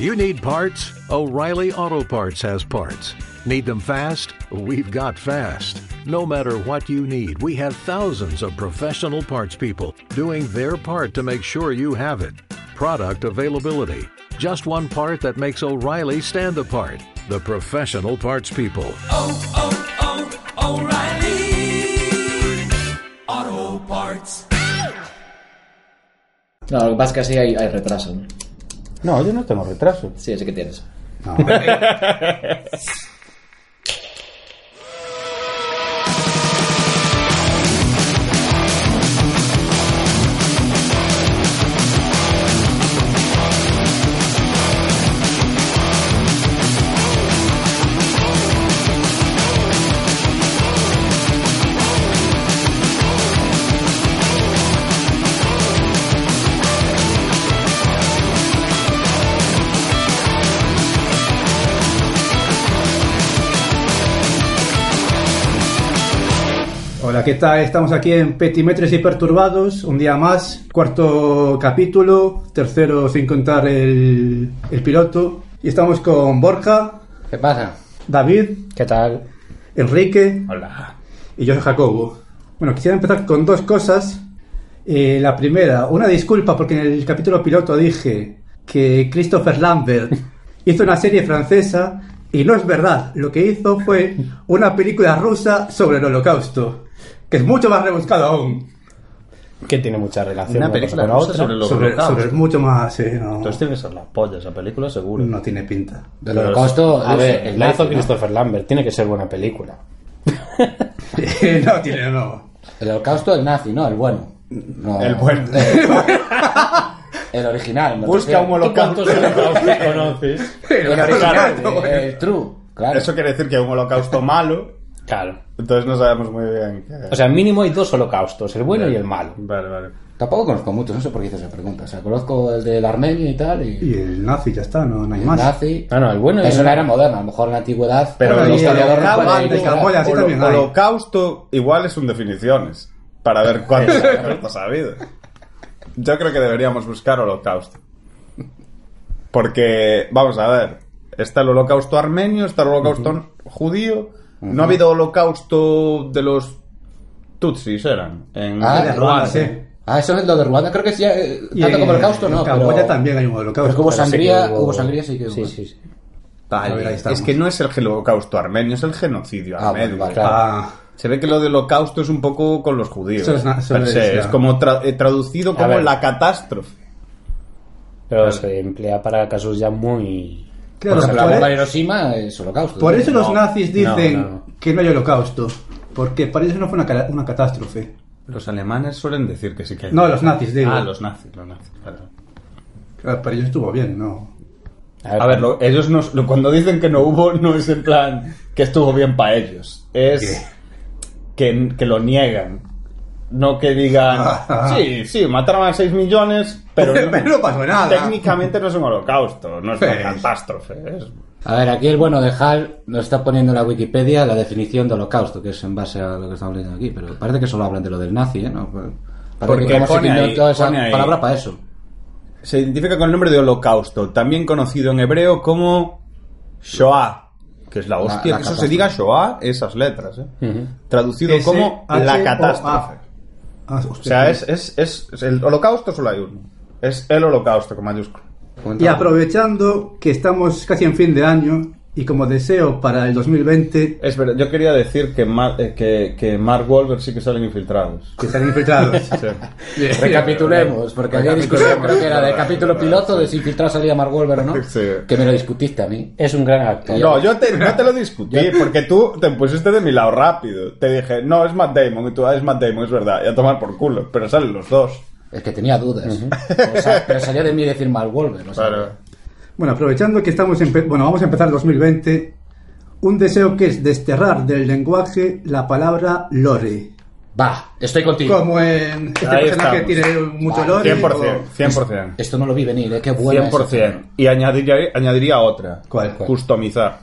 You need parts? O'Reilly Auto Parts has parts. Need them fast? We've got fast. No matter what you need, we have thousands of professional parts people doing their part to make sure you have it. Product availability. Just one part that makes O'Reilly stand apart. The professional parts people. oh, oh, oh O'Reilly. Auto Parts. No, lo que pasa es que así hay, hay retraso. ¿no? No, yo no tengo retraso. Sí, sí que tienes. No. Hola, ¿qué tal? Estamos aquí en Petimetres y Perturbados, un día más, cuarto capítulo, tercero sin contar el, el piloto. Y estamos con Borja, ¿Qué pasa? David, ¿Qué tal? Enrique Hola. y yo soy Jacobo. Bueno, quisiera empezar con dos cosas. Eh, la primera, una disculpa porque en el capítulo piloto dije que Christopher Lambert hizo una serie francesa y no es verdad. Lo que hizo fue una película rusa sobre el holocausto, que es mucho más rebuscado aún. Que tiene mucha relación Una una película cosa con la rusa otra. sobre los Sobre, sobre mucho más, sí, no, Entonces tiene que ser la polla esa película, seguro. no tiene pinta. Del holocausto, a ver, el La hizo nazi, ¿no? Christopher Lambert. Tiene que ser buena película. no tiene, no. El holocausto, el nazi, ¿no? El bueno. No, El bueno. El original. Busca un holocausto. holocaustos conoces? El original, el, el true. Claro. Eso quiere decir que hay un holocausto malo, Claro. entonces no sabemos muy bien qué. O sea, mínimo hay dos holocaustos, el bueno y el malo. Vale, vale. Tampoco conozco muchos, no sé por qué hice esa pregunta. O sea, conozco el del armenio y tal, y, Y el nazi ya está, no, no hay el más. nazi. No, no, el bueno Eso el no era moderno, a lo mejor en la antigüedad. Pero el historiador el holocausto igual es un definiciones, para ver cuántos holocaustos ha habido. Yo creo que deberíamos buscar holocausto. Porque, vamos a ver, está el holocausto armenio, está el holocausto judío, no ha habido holocausto de los tutsis, eran, en Ah, de Ruanda. Ruanda, sí. Ah, eso es lo de Ruanda, creo que sí, eh, Y tanto en- como el holocausto, en no. Camboya pero, también hay un holocausto. pero que hubo sí sangría, que hubo... hubo- sangría, sí que hubo. Sí, sí, sí. Vale, es que no es el holocausto armenio, es el genocidio Ah, armenio. vale, vale. Claro. Ah, Se ve que lo del holocausto es un poco con los judíos. Eso es eso como tra- eh, traducido como la catástrofe. Pero se emplea para casos ya muy... claro, Por ejemplo, por, la bomba e- de Hiroshima es holocausto. por eso los nazis dicen no, no. que no hay holocausto. Porque para ellos no fue una, una catástrofe. Los alemanes suelen decir que sí que hay. No, los nazis, digo. Ah, los nazis, los nazis. vale. Claro, Para ellos estuvo bien, ¿no? A ver, lo- ellos no, lo- cuando dicen que no hubo, no es en plan que estuvo bien para ellos. Es que, que lo niegan. No que digan, sí, sí, mataron a 6 millones, pero no, Pero no pasó nada. técnicamente no es un holocausto, no es una catástrofe. es- A ver, aquí el bueno de Hal nos está poniendo en la Wikipedia la definición de holocausto, que es en base a lo que estamos leyendo aquí, pero parece que solo hablan de lo del nazi, ¿eh? ¿No? Parece Porque como pone ahí- esa pone ahí. palabra para eso. Se identifica con el nombre de holocausto, también conocido en hebreo como Shoah, que es la hostia, la que eso se diga Shoah, esas letras, ¿eh? Traducido S- como H- la catástrofe. Ah, O sea, es, es, es, es el holocausto solo hay uno. Es el holocausto con mayúscula. Y aprovechando que estamos casi en fin de año y como deseo para el 2020 Es verdad, yo quería decir que, Mar- eh, que, que Mark Wahlberg sí que salen infiltrados. que están infiltrados. Sí. Recapitulemos, porque había discusión, creo que era del capítulo piloto de si infiltrado salía Mark Wahlberg o no. Sí. Que me lo discutiste a mí. Es un gran actor. No, yo te, no te lo discutí, porque tú te pusiste de mi lado rápido. Te dije, no, es Matt Damon, y tú, ah, es Matt Damon, es verdad, y a tomar por culo, pero salen los dos. Es que tenía dudas. O sea, pero salió de mí decir Mark Wahlberg. O sea, Bueno, aprovechando que estamos empe- bueno, vamos a empezar el 2020, un deseo que es desterrar del lenguaje la palabra lore. Va, estoy contigo. Como en este Ahí personaje estamos. tiene mucho lore. 100%, 100%. Esto no lo vi venir, ¿eh? Qué buena esa. 100%. Y añadiría, añadiría otra. ¿Cuál? Customizar.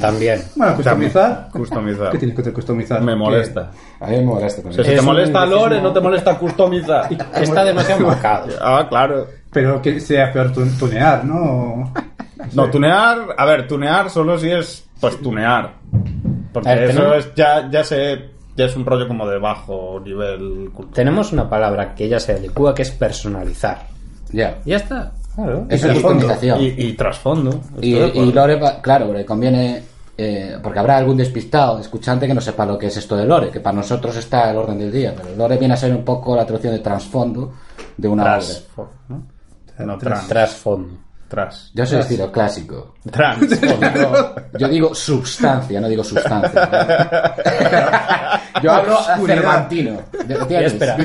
También. Bueno, customizar. Customizar. ¿Qué tienes que customizar? Me molesta. A mí me molesta con O sea, eso. si te Es molesta Lore, no te molesta customizar. Está demasiado marcado. Ah, claro. Pero que sea peor tu- tunear, ¿no? No, tunear, a ver, tunear solo si es, pues tunear. Porque ver, eso tenemos- es, ya, ya se, ya es un rollo como de bajo nivel cultural. Tenemos una palabra que ya se adecua que es personalizar. Ya. Ya está. Claro. Es Y trasfondo, customización. Y, y trasfondo. Y, y Lore, va- claro, le conviene. eh, porque habrá algún despistado escuchante que no sepa lo que es esto de Lore, que para nosotros está el orden del día, pero Lore viene a ser un poco la traducción de trasfondo de una obra. ¿no? No, trans. Trasfondo. Tras. Yo soy estilo clásico. Trans. Yo digo substancia, no digo sustancia. Yo hablo cervantino. Espera.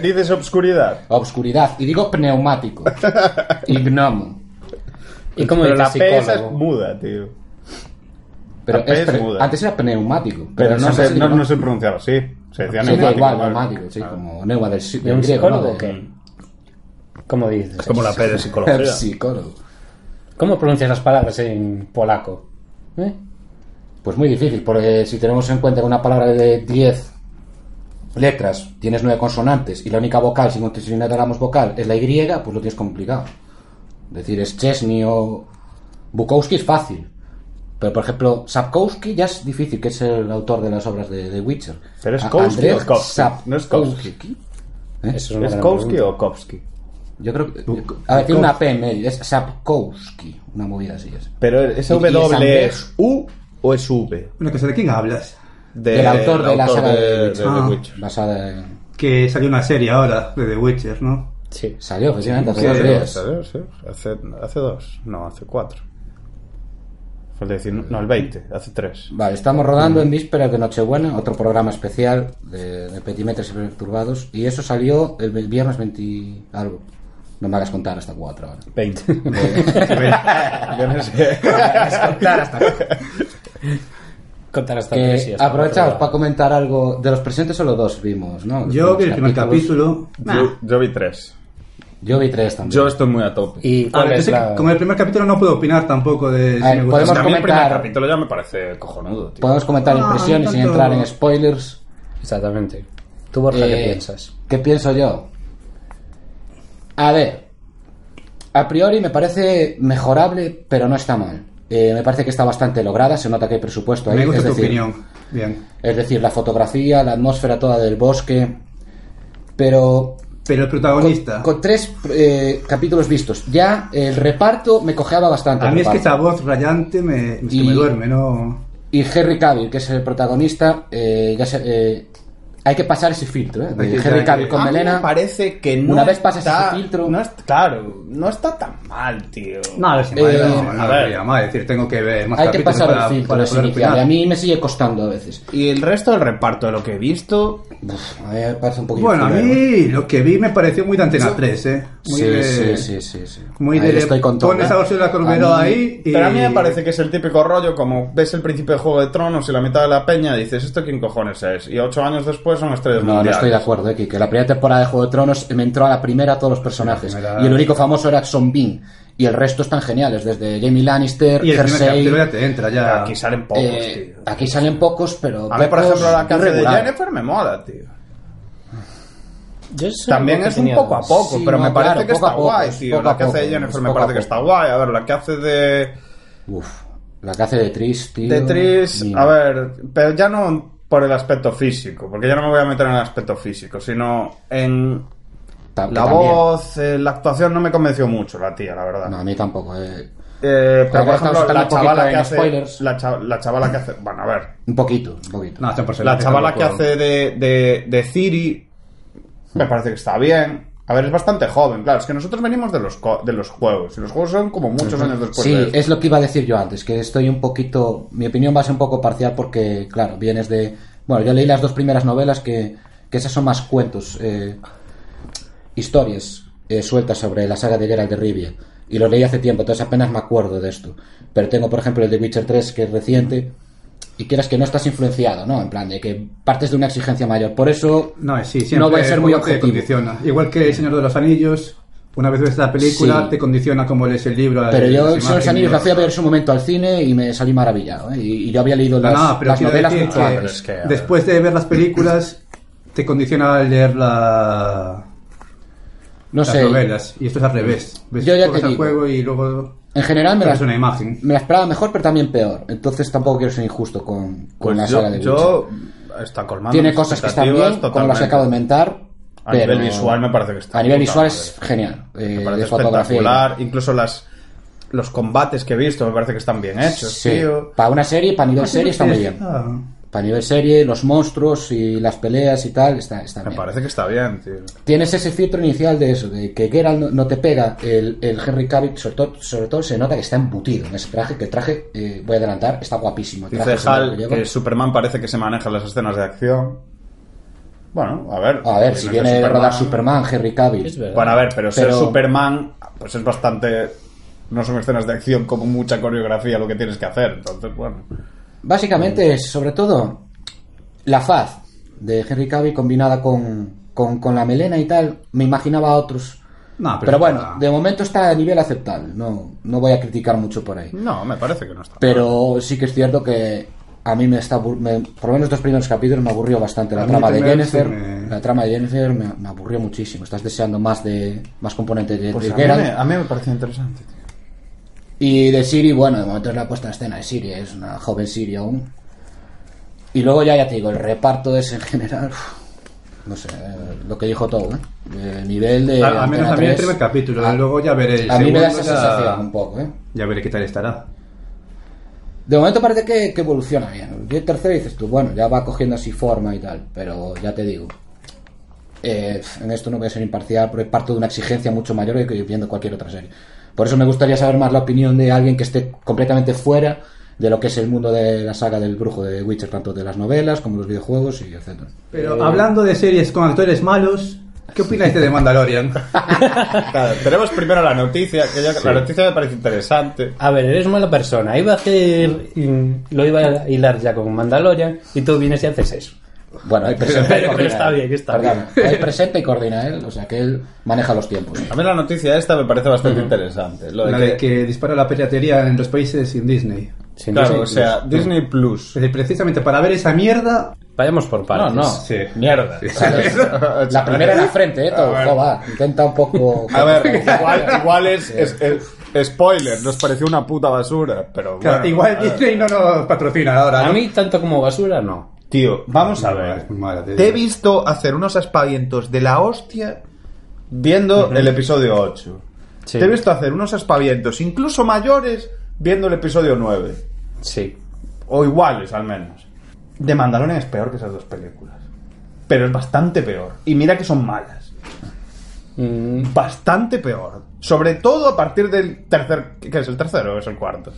Dices obscuridad. Obscuridad. Y digo pneumático. Y gnomo. ¿Y cómo Pero la P esa es muda, tío. Pero La P es muda. antes era pneumático. Pero, no, sé se, no, se pronunciaba así. Se decía Sí, neumático. igual, neumático, sí, como neuma del, si- ¿Y del un griego, ¿no? ¿Cómo dices? Es como la P de psicología. Psicólogo. ¿Cómo pronuncias las palabras en polaco? ¿Eh? Pues muy difícil, porque si tenemos en cuenta que una palabra de 10 letras tienes 9 consonantes y la única vocal sin consideramos vocal es la Y, pues lo tienes complicado. Es decir, es Chesney o Bukowski es fácil. Pero, por ejemplo, Sapkowski ya es difícil, que es el autor de las obras de, de Witcher. Pero es Kowski o Kowski. No es Kowski. Sapkowski. Eso es una ¿Es gran Kowski o Kowski? Yo creo que... A ver, tiene una P en medio, es Sapkowski, una movida así es. Pero ese W es U o es V? Una cosa, ¿de quién hablas? De- Del autor de la autor saga de de, de Ah. The Witcher. Basada en... Que salió una serie ahora de The Witcher, ¿no? Sí. Salió, efectivamente, hace Sí, dos sí, días. ¿Sabes? Sí. Hace, hace dos, no, hace cuatro. Fue el 19 no, el 20, hace tres. Vale, estamos rodando en víspera de Nochebuena, otro programa especial de, de Petimetres y Perturbados, y eso salió el viernes 20 algo. No me hagas contar hasta cuatro ahora. 20. Yo no sé. Contar hasta tres y hasta aprovechamos cuatro. para comentar algo de los presentes, solo dos vimos, ¿no? Los Yo vi el primer capítulo. Yo, yo vi tres. Yo vi tres también. Yo estoy muy a tope. ¿Y A ver, la...? como el primer capítulo no puedo opinar tampoco de si A ver, me gusta. podemos Es que a mí el primer comentar- capítulo ya me parece cojonudo, tío. Podemos comentar Ah, impresiones sin entrar en spoilers. Exactamente. ¿Tú, Borja, qué Eh, piensas? ¿Qué pienso yo? A ver, a priori me parece mejorable, pero no está mal. Eh, me parece que está bastante lograda, se nota que hay presupuesto ahí. Me gusta es tu decir, opinión. Bien. Es decir, la fotografía, la atmósfera toda del bosque, pero Pero el protagonista. con tres eh, capítulos vistos. Ya el reparto me cojeaba bastante. a mí es que esa voz rayante me, es que Y- me duerme, ¿no? Y Henry Cavill, que es el protagonista, eh, ya se- eh, hay que pasar ese filtro, ¿eh? De Henry Cavill a con A melena. me parece que no Una vez pases está, ese filtro- no es- claro, no está tan mal, tío. No, es Eh, no, no, a ver. no, es decir, tengo que ver más Hay que pasar para- el filtro para poder inicial. Y a mí me sigue costando a veces. Y el resto del reparto de lo que he visto, Uf, a mí me parece un poquito. Bueno, a mí lo que vi me pareció muy de Antena 3, ¿eh? Muy Sí, de, sí, sí, sí, sí. Muy Ahí de... estoy con todo. pones a Ursula Corbero A mí- ahí y... Pero a mí me parece que es el típico rollo, como ves el principio de Juego de Tronos y la mitad de la peña, dices, ¿esto quién cojones es? Y ocho años después son estrellas No, no estoy de acuerdo, eh, que la primera temporada de Juego de Tronos me entró a la primera todos los personajes. Primera- Y el único famoso era Son Bean. Y el resto están geniales, desde Jamie Lannister, Y el primer Cersei. capítulo ya te entra, ya... Aquí salen pocos, eh, tío. aquí salen pocos, pero. A mí, por ejemplo, la que hace de. Jennifer me mola, tío. Yo soy También poco es un poco a poco, Sí, pero no, me parece claro, que poco está a poco, guay, tío. La que hace de Jennifer me parece que está guay. A ver, la que hace de... Uf, la que hace de Tris, tío. De Tris, a ver, pero ya no por el aspecto físico, porque ya no me voy a meter en el aspecto físico, sino en la también. voz, eh, la actuación no me convenció mucho la tía, la verdad. No, a mí tampoco. eh. Eh, pero por ejemplo, la chavala que hace, la, cha- la chavala que hace, bueno, a ver, Un poquito, un poquito. No, 100%, la chavala que hace de, de, de Ciri me parece que está bien. A ver, es bastante joven, claro, es que nosotros venimos de los, co- de los juegos, y los juegos son como muchos años después Sí, de es lo que iba a decir yo antes, que estoy un poquito... Mi opinión va a ser un poco parcial porque, claro, vienes de... Bueno, yo leí las dos primeras novelas que, que esas son más cuentos, eh, historias eh, sueltas sobre la saga de Geralt de Rivia. Y lo leí hace tiempo, entonces apenas me acuerdo de esto. Pero tengo, por ejemplo, el de Witcher 3, que es reciente, y quieras que no estás influenciado, ¿no? En plan, de que partes de una exigencia mayor. Por eso No, sí, siempre no voy a ser muy objetivo. condiciona. Igual que El Señor de los Anillos, una vez ves la película, Sí. te condiciona como lees el libro. Pero yo, el Señor de los. Anillos, la fui a ver en su momento al cine y me salí maravillado. ¿eh? Y, y yo había leído No, las, no, pero las quiero novelas mucho que antes. Es que, después de ver las películas, te condiciona al leer la... No las sé. novelas. Y esto es al revés. Ves, Yo ya te digo. juego y luego En general me es una imagen. me la esperaba mejor, pero también peor. Entonces tampoco quiero ser injusto con, con Pues la yo, saga de Witcher. yo está colmando Tiene cosas que están bien, como las que acabo de mentar. A pero nivel visual me parece que está A nivel visual madre. es genial. eh, Me parece de fotografía. espectacular. Incluso las los combates que he visto me parece que están bien hechos, Sí, tío. para una serie, para nivel serie está muy bien. Ah, Para nivel serie, los monstruos y las peleas y tal, está, está Me bien. parece que está bien, tío. Tienes ese filtro inicial de eso, de que Geralt no, no te pega el, el Henry Cavill, sobre todo, sobre todo se nota que está embutido en ese traje, que el traje, eh, voy a adelantar, está guapísimo. El traje Dice Hal que Superman parece que se maneja en las escenas de acción. Bueno, a ver. A ver, si viene que de rodar Superman, Henry Cavill. Bueno, a ver, pero, ser Pero- Superman, pues es bastante. No son escenas de acción como mucha coreografía lo que tienes que hacer. Entonces, bueno. Básicamente es, sobre todo, la faz de Henry Cavill combinada con, con, con la melena y tal, me imaginaba a otros. No, pero, pero bueno, está- de momento está a nivel aceptable, no, no voy a criticar mucho por ahí. No, me parece que no está. Pero sí que es cierto que a mí me está me- por lo menos los dos primeros capítulos me aburrió bastante la trama de Jennifer me- la trama de Jennifer me, me aburrió muchísimo estás deseando más de más componentes de, Pues de a, mí a mí me parece interesante, tío. Y de Siri bueno de momento es la puesta en escena de Siri es una joven Siri aún y luego ya ya te digo el reparto es en general no sé eh, lo que dijo todo ¿eh? el nivel de a, al menos a mí el 3, primer capítulo. a, luego ya veré el a mí me da esa sensación un poco ¿eh? Ya veré qué tal estará. De momento parece que, que evoluciona bien. Y el tercero dices tú, bueno, ya va cogiendo así forma y tal, pero ya te digo, eh, en esto no voy a ser imparcial porque parto de una exigencia mucho mayor que viendo cualquier otra serie. Por eso me gustaría saber más la opinión de alguien que esté completamente fuera de lo que es el mundo de la saga del brujo de Witcher, tanto de las novelas como los videojuegos y etcétera. Pero Eh, hablando de series con actores malos, ¿qué opináis de The Mandalorian? Claro, tenemos primero la noticia, que ya- la noticia me parece interesante. A ver, eres mala persona. Iba a hacer. Lo iba a hilar ya con Mandalorian y tú vienes y haces eso. Bueno, hay presente y coordina está él. bien, está Perdón, hay presente y coordina él, o sea que él maneja los tiempos. A mí la noticia esta me parece bastante interesante. Lo de La que- de que dispara la piratería en los países sin Disney. Sin claro, Disney o sea, Plus. Disney Plus. Es decir, Precisamente para ver esa mierda, Vayamos por No, partes. no, Sí. mierda. La primera en la frente, ¿eh? Todo, va, intenta un poco... A ver, igual, igual es, es- es- spoiler, nos pareció una puta basura, pero claro, bueno, igual. Disney no nos patrocina ahora. A ¿no? mí, tanto como basura, no. Tío, vamos a ver. te he visto hacer unos aspavientos de la hostia viendo el episodio 8. Sí. Te he visto hacer unos aspavientos incluso mayores viendo el episodio 9. Sí. O iguales, al menos. De Mandalorian es peor que esas dos películas. Pero es bastante peor. Y mira que son malas. Mm, Bastante peor. Sobre todo a partir del tercer... ¿Qué es el tercero o es el cuarto?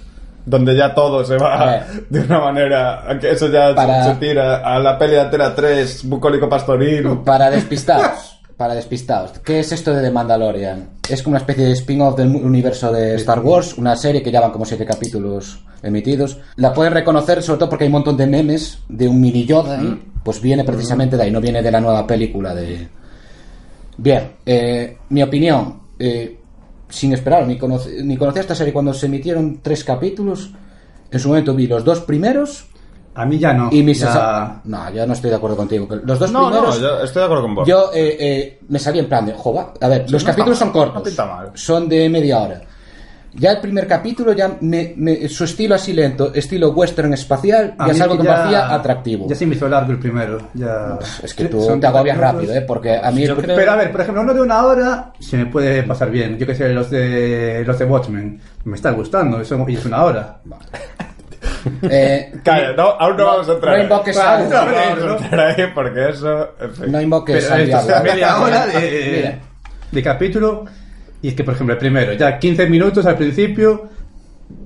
Donde ya todo se va ver. de una manera... Que eso ya Para- se tira a la peli de Antena 3, bucólico pastoril. Para despistados, para despistados. ¿Qué es esto de The Mandalorian? Es como una especie de spin-off del universo de Star Wars, una serie que ya van como siete capítulos emitidos. La puedes reconocer sobre todo porque hay un montón de memes de un mini Yoda, pues viene precisamente de ahí, no viene de la nueva película de... Bien, eh, mi opinión, eh, sin esperar, ni, conoce- ni conocía esta serie cuando se emitieron tres capítulos. En su momento vi los dos primeros A mí ya no. y mi ya... No, yo no estoy de acuerdo contigo. Los dos No, no, primeros... yo estoy de acuerdo con vos. Yo eh, eh, me salí en plan de, jova, a ver, los no capítulos mal, son cortos, no pinta mal. son de media hora. Ya el primer capítulo, ya me, me- su estilo así lento, estilo western espacial, A ya es algo que me hacía atractivo. Ya se me hizo largo el primero. Ya... Es que tú Son te agobias 30 rápido. ¿eh? Porque a mí... Yo creo- Pero a ver, por ejemplo, uno de una hora se me puede pasar bien. Yo que sé, los de los de Watchmen. Me está gustando, eso y es una hora. eh, Calla, no, aún no, No- vamos a entrar no invoques no, al- no vamos a entrar ahí porque eso... en fin. no invoques Pero al esto es diablo. media hora de, de capítulo. Y es que, por ejemplo, el primero, ya 15 minutos al principio.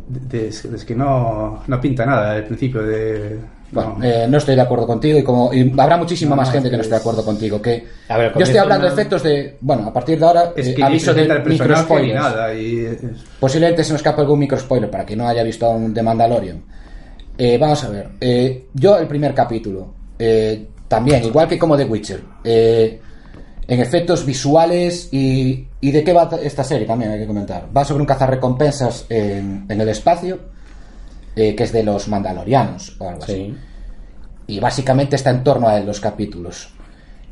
de- de- es que no, no pinta nada al principio de. Bueno, no. eh, no estoy de acuerdo contigo y como y habrá muchísima No, más gente es que no que esté de acuerdo contigo. Que A ver, yo estoy hablando de efectos de, bueno, a partir de ahora es eh, que aviso ni de presenta el micro personaje ni spoilers. nada. Y Posiblemente se nos escape algún micro spoiler para quien no haya visto aún The Mandalorian. Eh, vamos a ver. eh, yo el primer capítulo, eh, también, igual que como The Witcher, eh, en efectos visuales y, y de qué va esta serie también hay que comentar. Va sobre un cazarrecompensas en, en el espacio, eh, que es de los mandalorianos o algo así Sí. y básicamente está en torno a él los capítulos.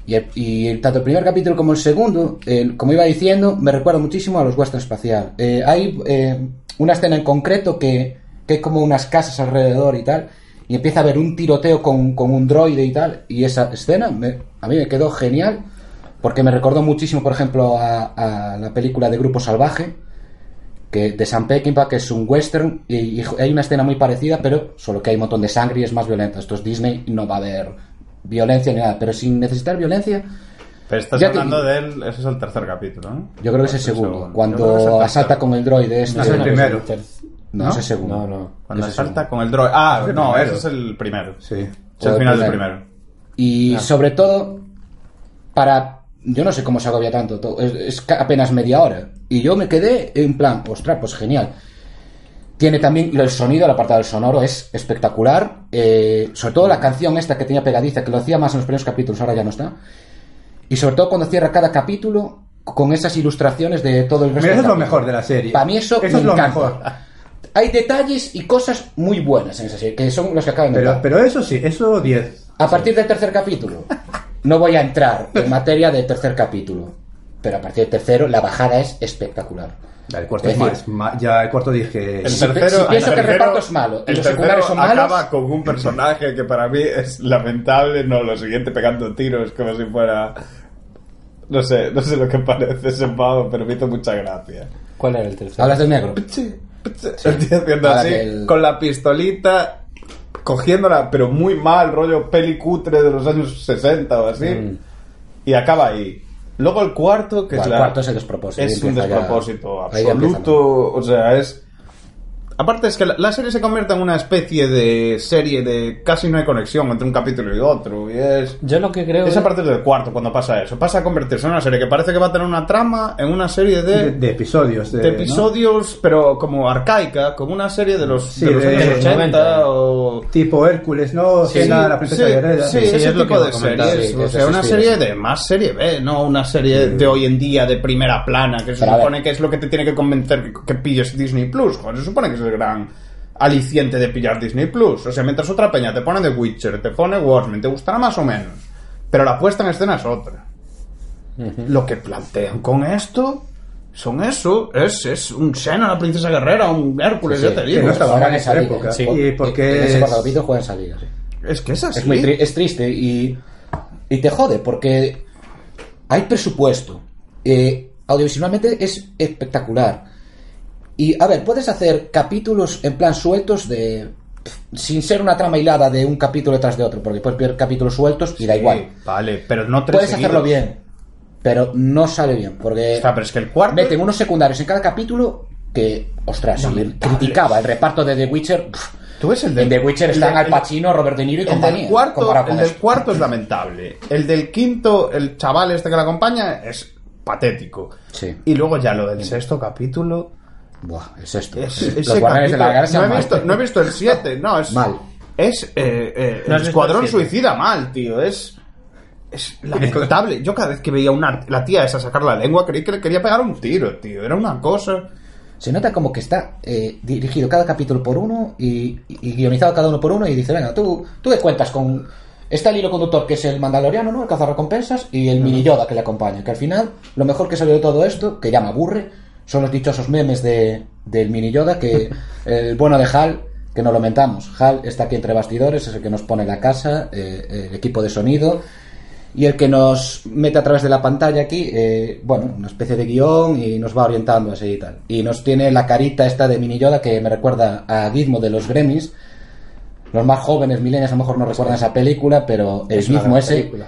Y, el- y tanto el primer capítulo como el segundo, eh, como iba diciendo, me recuerda muchísimo a los western espacial. Eh, hay eh, una escena en concreto que, que hay como unas casas alrededor y tal, y empieza a haber un tiroteo con, con un droide y tal, y esa escena me- a mí me quedó genial, porque me recordó muchísimo, por ejemplo, a, a la película de Grupo Salvaje, que de Sam Peckinpah, que es un western, y, y hay una escena muy parecida, pero solo que hay un montón de sangre y es más violenta. Esto es Disney, no va a haber violencia ni nada, pero sin necesitar violencia, Pero estás Ya te hablando digo. del. Ese es el tercer capítulo, ¿no? yo creo que es el segundo. Cuando el asalta con el droide este. es el No, primero. es el ter- No, ¿No? es el segundo. No, no. Cuando Ese es salta con el droid. Ah, Es el no, primero. ese es el primero. Sí. Es el final el del primero. primero. Y sobre todo, para. Yo no sé cómo se agobia tanto, to- es, es apenas media hora. Y yo me quedé en plan, ostras, pues genial. Tiene también el sonido, el apartado del sonoro es espectacular. eh, sobre todo la canción esta que tenía pegadiza, que lo hacía más en los primeros capítulos, ahora ya no está. Y sobre todo cuando cierra cada capítulo con esas ilustraciones de todo el resto Mira, eso es lo mejor de la serie. Para mí eso, Eso me es lo encanta. mejor. Hay detalles y cosas muy buenas en esa serie, que son los que acaban de Pero, pero eso sí, eso 10. A partir del tercer capítulo, no voy a entrar en materia del tercer capítulo, pero a partir del tercero la bajada es espectacular. Ya el cuarto Es es decir, más, ma- ya el cuarto dije. El Si- tercero, si pienso el que el tercero- reparto es malo el los tercero secundarios son malos- acaba con un personaje que para mí es lamentable, no lo siguiente pegando tiros como si fuera no sé, no sé lo que parece ese pavo, pero me hizo mucha gracia. ¿Cuál era el tercero? Hablas del negro. El tío haciendo Ahora así, el- con la pistolita, cogiéndola, pero muy mal, rollo peli cutre de los años 60 o así, Mm. y acaba ahí. Luego el cuarto, que Bueno, es el la- cuarto es el despropósito, Es un despropósito ya absoluto, o sea, es... Aparte es que la, la serie se convierte en una especie de serie de casi no hay conexión entre un capítulo y otro, y es... Yo lo que creo Es a es- partir del cuarto cuando pasa eso. Pasa a convertirse en una serie que parece que va a tener una trama en una serie De, de, de episodios. De, de ¿no? episodios, pero como arcaica, como una serie de los, Sí, de los de- años de los 80 90. o... Tipo Hércules, ¿no? Sí, Cena, la princesa sí, sí, Sí, ese es lo tipo que de a series. sí, o sea, sí, una sí, serie sí. de más serie B, no una serie de hoy en día de primera plana, que se a supone que es lo que te tiene que convencer que, que pilles Disney Plus. Joder, se supone que es el gran aliciente de pillar Disney Plus. O sea, mientras otra peña te pone The Witcher, te pone Watchmen, te gustará más o menos. Pero la puesta en escena es otra. Lo que plantean con esto son eso, es, es un Xena, la princesa guerrera, un Hércules, Sí, ya te digo. que no estaba en esa época. sí. Y porque ese en esa liga, sí. Es que es así. Es muy tri- es triste y, y te jode porque hay presupuesto. Eh, audiovisualmente es espectacular. Y a ver, puedes hacer capítulos en plan sueltos de. sin ser una trama hilada de un capítulo detrás de otro, porque puedes ver capítulos sueltos y da igual. Vale, pero no tres Puedes hacerlo bien, pero no sale bien, porque Está, pero es que el cuarto. meten unos secundarios en cada capítulo que, ostras, Lamentables. criticaba el reparto de The Witcher. pff, Tú ves el de en The Witcher el están de- Al el- Pacino, Robert De Niro y El compañía. del, cuarto, el del cuarto es lamentable. El del quinto, el chaval este que la acompaña, es patético. Sí. Y luego ya lo del sexto capítulo. Buah, es esto. Es, Los ese Guardianes de la capítulo- Galaxia no, he mal. visto, no he visto el 7, no, es. Mal. Es eh, eh, ¿No has el visto Escuadrón el? Suicida mal, tío. Es. Es lamentable. Yo cada vez que veía una, la tía esa sacar la lengua creí que le quería pegar un tiro, tío. Era una cosa. Se nota como que está eh, dirigido cada capítulo por uno y, y guionizado cada uno por uno y dice, venga, tú, tú qué cuentas con... Está el hilo conductor que es el mandaloriano, ¿no? El cazarrecompensas y el mini Yoda que le acompaña. Que al final, lo mejor que salió de todo esto, que ya me aburre, son los dichosos memes de, del mini Yoda que el bueno de Hal, que no lo mentamos. Hal está aquí entre bastidores, es el que nos pone la casa, eh, el equipo de sonido y el que nos mete a través de la pantalla aquí, eh, bueno, una especie de guion y nos va orientando así y tal. Y nos tiene la carita esta de Mini Yoda que me recuerda a Gizmo de los Gremlins. Los más jóvenes, milenios, a lo mejor no recuerdan esa película, pero el Es Gizmo ese película.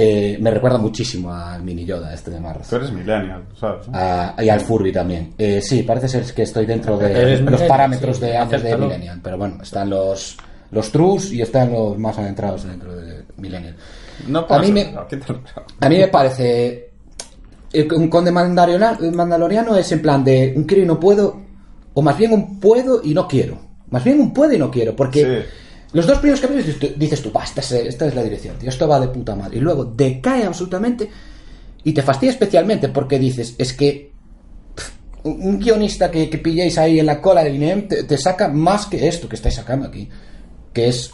Eh, me recuerda muchísimo al Mini Yoda este de Marras. Tú eres millennial, ¿sabes? A- y al Furby también. Eh, sí, parece ser que estoy dentro de los parámetros sí, de años de. Millennial. Pero bueno, están los, los trus y están los más adentrados dentro de Millennial. No a mí me-. A mí me parece. eh, Un conde mandaloriano, mandaloriano es en plan de un quiero y no puedo, o más bien un puedo y no quiero. Más bien un puedo y no quiero, porque Sí. Los dos primeros capítulos dices tú- dices tú, "Bah, esta es, esta es la dirección, tío, esto va de puta madre. Y luego decae absolutamente y te fastidia especialmente porque dices, es que pff, un guionista que, que pilléis ahí en la cola del INEM te, te saca más que esto que estáis sacando aquí, que es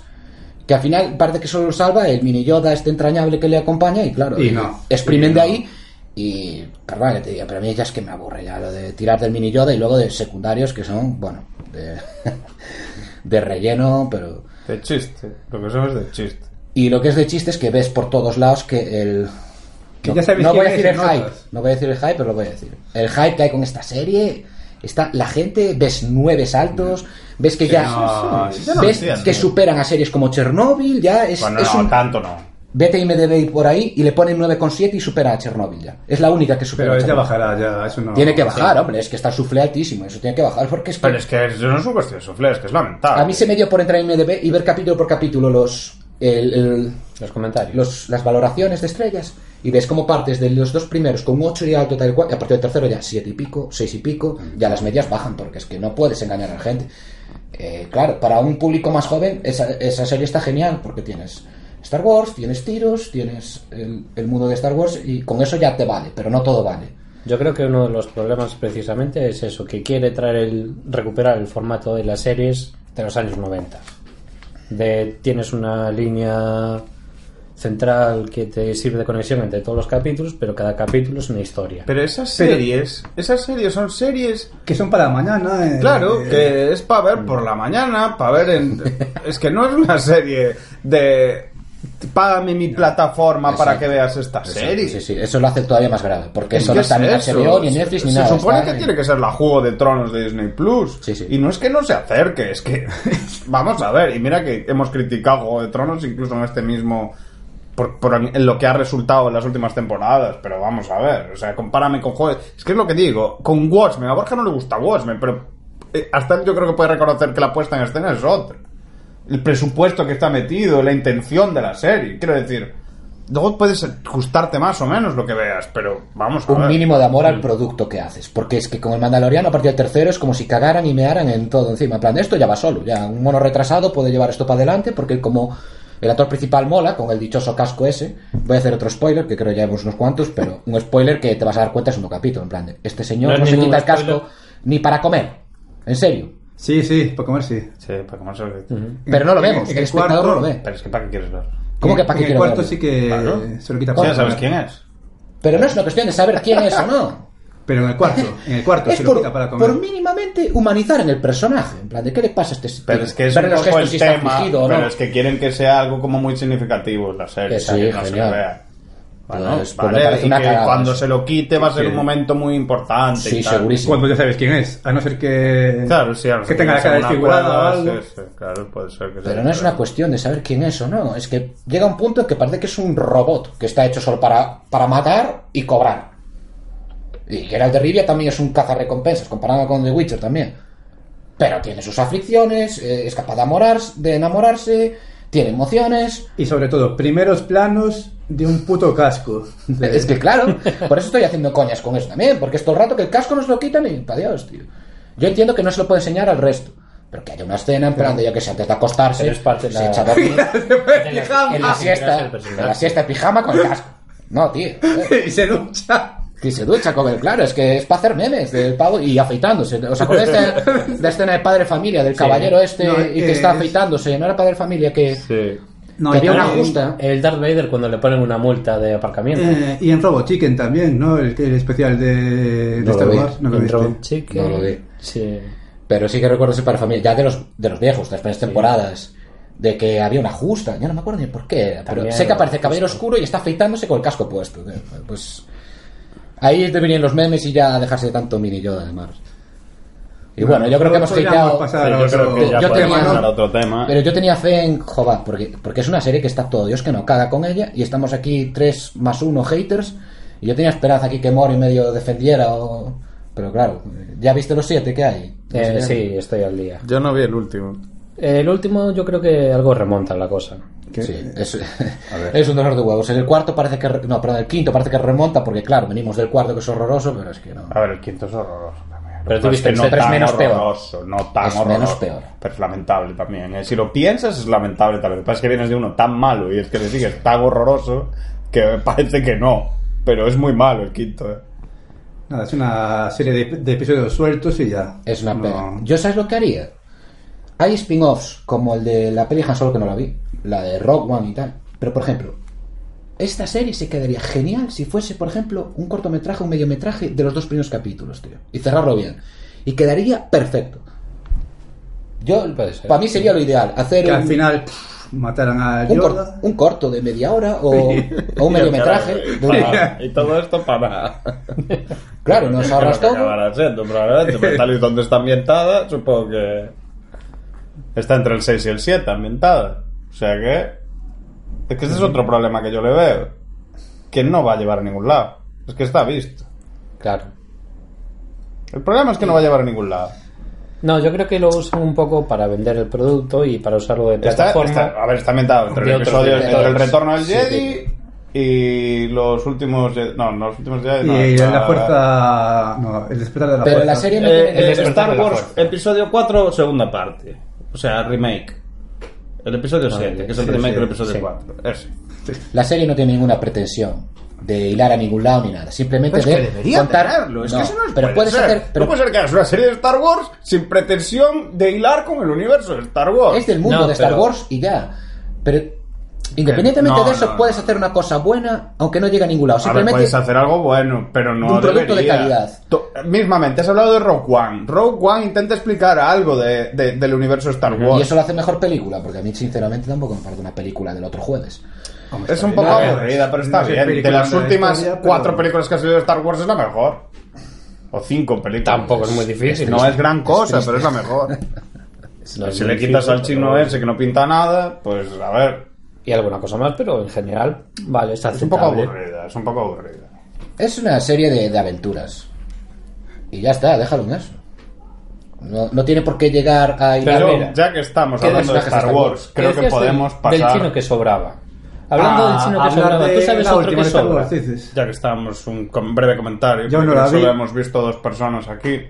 Que al final parece que solo lo salva el mini Yoda este entrañable que le acompaña y claro, Y no. exprimen Y de ahí y perdón que te diga, pero a mí ya es que me aburre ya lo de tirar del mini Yoda y luego de secundarios que son, bueno, de, de relleno, pero... De chiste. Lo que son es de chiste. Y lo que es de chiste es que ves por todos lados que el... Que no, ya sabes no voy a decir el hype, no voy a decir el hype, pero lo voy a decir. El hype que hay con esta serie, está la gente, ves nueve saltos, ves que ya... no, sí, yo no ves entiendo. que superan a series como Chernobyl, ya es, Bueno, es no, un... tanto no. Vete a IMDB por ahí y le ponen 9,7 y supera a Chernobyl ya. Es la única que supera Pero a ya Chernobyl. bajará, ya, eso no... Tiene que bajar, hombre, es que está el suflé altísimo, eso tiene que bajar porque es que... Pero es que eso no es un cuestión de suflé, es que es lamentable. A mí se me dio por entrar en IMDB y ver capítulo por capítulo los... el- el, Los comentarios. los- las valoraciones de estrellas y ves cómo partes de los dos primeros con un 8 y alto tal y cual y a partir del tercero ya 7 y pico, 6 y pico, ya las medias bajan porque es que no puedes engañar a la gente. Eh, claro, para un público más joven esa, esa serie está genial porque tienes Star Wars, tienes tiros, tienes el, el mundo de Star Wars y con eso ya te vale, pero no todo vale. Yo creo que uno de los problemas precisamente es eso, que quiere traer el, recuperar el formato de las series de los años 90. De, tienes una línea central que te sirve de conexión entre todos los capítulos, pero cada capítulo es una historia. Pero esas Pero- series, esas series son series Que son para mañana. eh, Claro, eh, que es para ver por la mañana, para ver en... Es que no es una serie de... Págame mi plataforma para Exacto. que veas esta serie. Sí, sí, eso lo hace todavía más grave porque Es eso no es está ni en. HBO, ni en Netflix, ni Se nada. supone está que en- tiene que ser la Juego de Tronos de Disney Plus. Sí, sí. Y no es que no se acerque, es que. Vamos a ver, y mira que hemos criticado Juego de Tronos incluso en este mismo. Por, por en lo que ha resultado en las últimas temporadas, pero vamos a ver, o sea, compárame con Juego. Es que es lo que digo, con Watchmen, a Borja no le gusta Watchmen, pero eh, hasta él yo creo que puede reconocer que la puesta en escena es otra. El presupuesto que está metido, la intención de la serie, quiero decir. Luego puedes gustarte más o menos lo que veas, pero vamos a un ver. mínimo de amor al producto que haces. Porque es que con el Mandaloriano, a partir del tercero, es como si cagaran y mearan en todo encima. En plan, esto ya va solo. Ya un mono retrasado puede llevar esto para adelante porque como el actor principal mola, con el dichoso casco ese, voy a hacer otro spoiler, que creo ya hemos unos cuantos, pero un spoiler que te vas a dar cuenta es un capítulo. En plan, de, este señor No se quita el casco ni para comer. En serio. Sí, sí, para comer sí. Sí, para comer lo- Pero no lo vemos. el el espectador cuarto- no lo ve. Pero es que ¿para qué quieres ver? ¿Cómo que para qué En el quiero cuarto verlo? sí que se lo quita Sí, para ya sabes quién es. Pero no es una cuestión de saber quién es o no. Pero en el cuarto, en el cuarto es se lo por, quita para comer. por mínimamente humanizar en el personaje. En plan, ¿de qué le pasa a este Pero tío? es que es Ver un poco el tema. afligido Pero no. es que quieren que sea algo como muy significativo la serie. Que sí, para que no se genial. vea. Bueno, Pues, pues vale, me parece y una que cagada cuando eso. se lo quite va a ser Sí. un momento muy importante. Sí, y tal. segurísimo. Cuando ya sabes quién es, a no ser que. Claro, sí, a no Que tenga la cara desfigurada o prueba, algo. sí, sí, claro, puede ser que sea Pero no es una cuestión de saber quién es o no. Es que llega un punto en que parece que es un robot que está hecho solo para, para matar y cobrar. Y Geralt de Rivia también es un cazarrecompensas, comparado con The Witcher también. Pero tiene sus aflicciones, eh, es capaz de enamorarse, tiene emociones. Y sobre todo, primeros planos de un puto casco. Es que claro, por eso estoy haciendo coñas con eso también, porque es todo el rato que el casco nos lo quitan y para Dios, tío. Yo entiendo que no se lo puede enseñar al resto, pero que haya una escena en plan de yo que sé, antes de acostarse, es parte de se la- echa a dormir, Pijama. en la siesta, en la siesta de pijama con el casco. No, tío. y se ducha. Que se ducha con él, claro, es que es para hacer memes del pavo y afeitándose. ¿Os acordáis de la escena de Padre Familia, del caballero este No, y que es- está afeitándose? ¿No era Padre Familia que, Sí. No, que había una justa? El Darth Vader cuando le ponen una multa de aparcamiento. Eh, y en Robo Chicken también, ¿no? El, el especial de, de No Star. Wars. No En. Rogue Chicken. No lo vi. Sí. Pero sí que recuerdo ese Padre Familia, ya de los, de los viejos, de las primeras temporadas, de que había una justa, ya no me acuerdo ni por qué, pero También sé que aparece el justo. caballero oscuro y está afeitándose con el casco puesto. eh, Pues ahí deberían los memes y ya dejarse de tanto mini yo además. Y bueno, yo creo que hemos a yo creo que ya Yo tenía- pasar a otro tema. Pero yo tenía fe en Jova, porque, porque es una serie que está todo Dios que no caga con ella, y estamos aquí tres más uno haters, y yo tenía esperanza aquí que Mori medio defendiera, o... pero claro, ¿ya viste los siete que hay? Eh, sí, estoy al día. Yo no vi el último. El último yo creo que algo remonta la cosa. Sí, es, es un dolor de huevos. En el cuarto parece que... No, perdón, el quinto parece que remonta, porque claro, venimos del cuarto que es horroroso, pero es que no. A ver, el quinto es horroroso también. Pero tú viste es el no tan menos peor. horroroso, no tan Es horroroso. menos peor. Pero es lamentable también. ¿eh? Si lo piensas, es lamentable también. Lo que pasa es que vienes de uno tan malo y es que le sigues tan horroroso que parece que no. Pero es muy malo el quinto. ¿eh? Nada, es una serie de, de episodios sueltos y ya. Es una No. pena. ¿Yo sabes lo que haría? Hay spin-offs como el de la peli Han Solo que no la vi, la de Rock One y tal. Pero por ejemplo, esta serie se quedaría genial si fuese, por ejemplo, un cortometraje, un mediometraje de los dos primeros capítulos, tío. Y cerrarlo bien. Y quedaría perfecto. Yo, para mí sería lo ideal, hacer Que un, al final pff, mataran a un, cor- Yoda. un corto de media hora o, o un mediometraje. Para- y todo esto para. Claro, nos ahorras todo. siendo, probablemente. Pero tal y donde está ambientada, supongo que. Está entre el 6 y el 7 ambientada. O sea que. Es que ese es otro problema que yo le veo. Que no va a llevar a ningún lado. Es que está visto. Claro. El problema es que no va a llevar a ningún lado. No, yo creo que lo usan un poco para vender el producto y para usarlo de plataforma. está- a ver, está ambientado entre el otros episodio, directores. entre el retorno del Sí, Jedi y los últimos no, los últimos Jedi no, Y está- la fuerza. No, el despertar de la Pero fuerza. la serie no Eh, tiene- eh, El Star de la Wars episodio 4 segunda parte o sea remake el episodio 7 que es el sí, remake sí, del episodio sí. 4 ese La serie no tiene ninguna pretensión de hilar a ningún lado ni nada. Simplemente Pues de que contar. tenerlo, es No, que eso no pero puede ser. hacer. Pero no puede ser que hagas una serie de Star Wars sin pretensión de hilar con el universo de Star Wars. es del mundo No, de Star pero- Wars y ya. Pero independientemente No, de eso, no, puedes hacer una cosa buena, aunque no llegue a ningún lado. A ver, Simplemente. puedes hacer algo bueno, pero no de un producto de calidad. To- Mismamente, has hablado de Rogue One. Rogue One intenta explicar algo de, de- del universo de Star Wars. y eso lo hace mejor película, porque a mí, sinceramente, tampoco me parece una película del otro jueves. Es un poco aburrida, pero está no sé bien. De las últimas historia, pero- cuatro películas que ha salido de Star Wars es la mejor. O cinco películas. Tampoco es muy difícil. No es gran cosa, pero es la mejor. No es si le quitas difícil, al chino pero- ese que no pinta nada, pues a ver. Y alguna cosa más, pero en general, vale, está Es un poco aburrida, es un poco aburrida. Es una serie de, de aventuras. Y ya está, déjalo en eso. No, no tiene por qué llegar a Pero mira, ya que estamos ¿qué hablando de Star Star Wars, Wars? creo ¿Qué que del- podemos Del pasar. chino que sobraba. Hablando Ah, del chino que sobraba, ¿tú sabes otro que sobra? Wars. Ya que estamos, un con breve comentario. Yo no la solo vi. hemos visto dos personas aquí.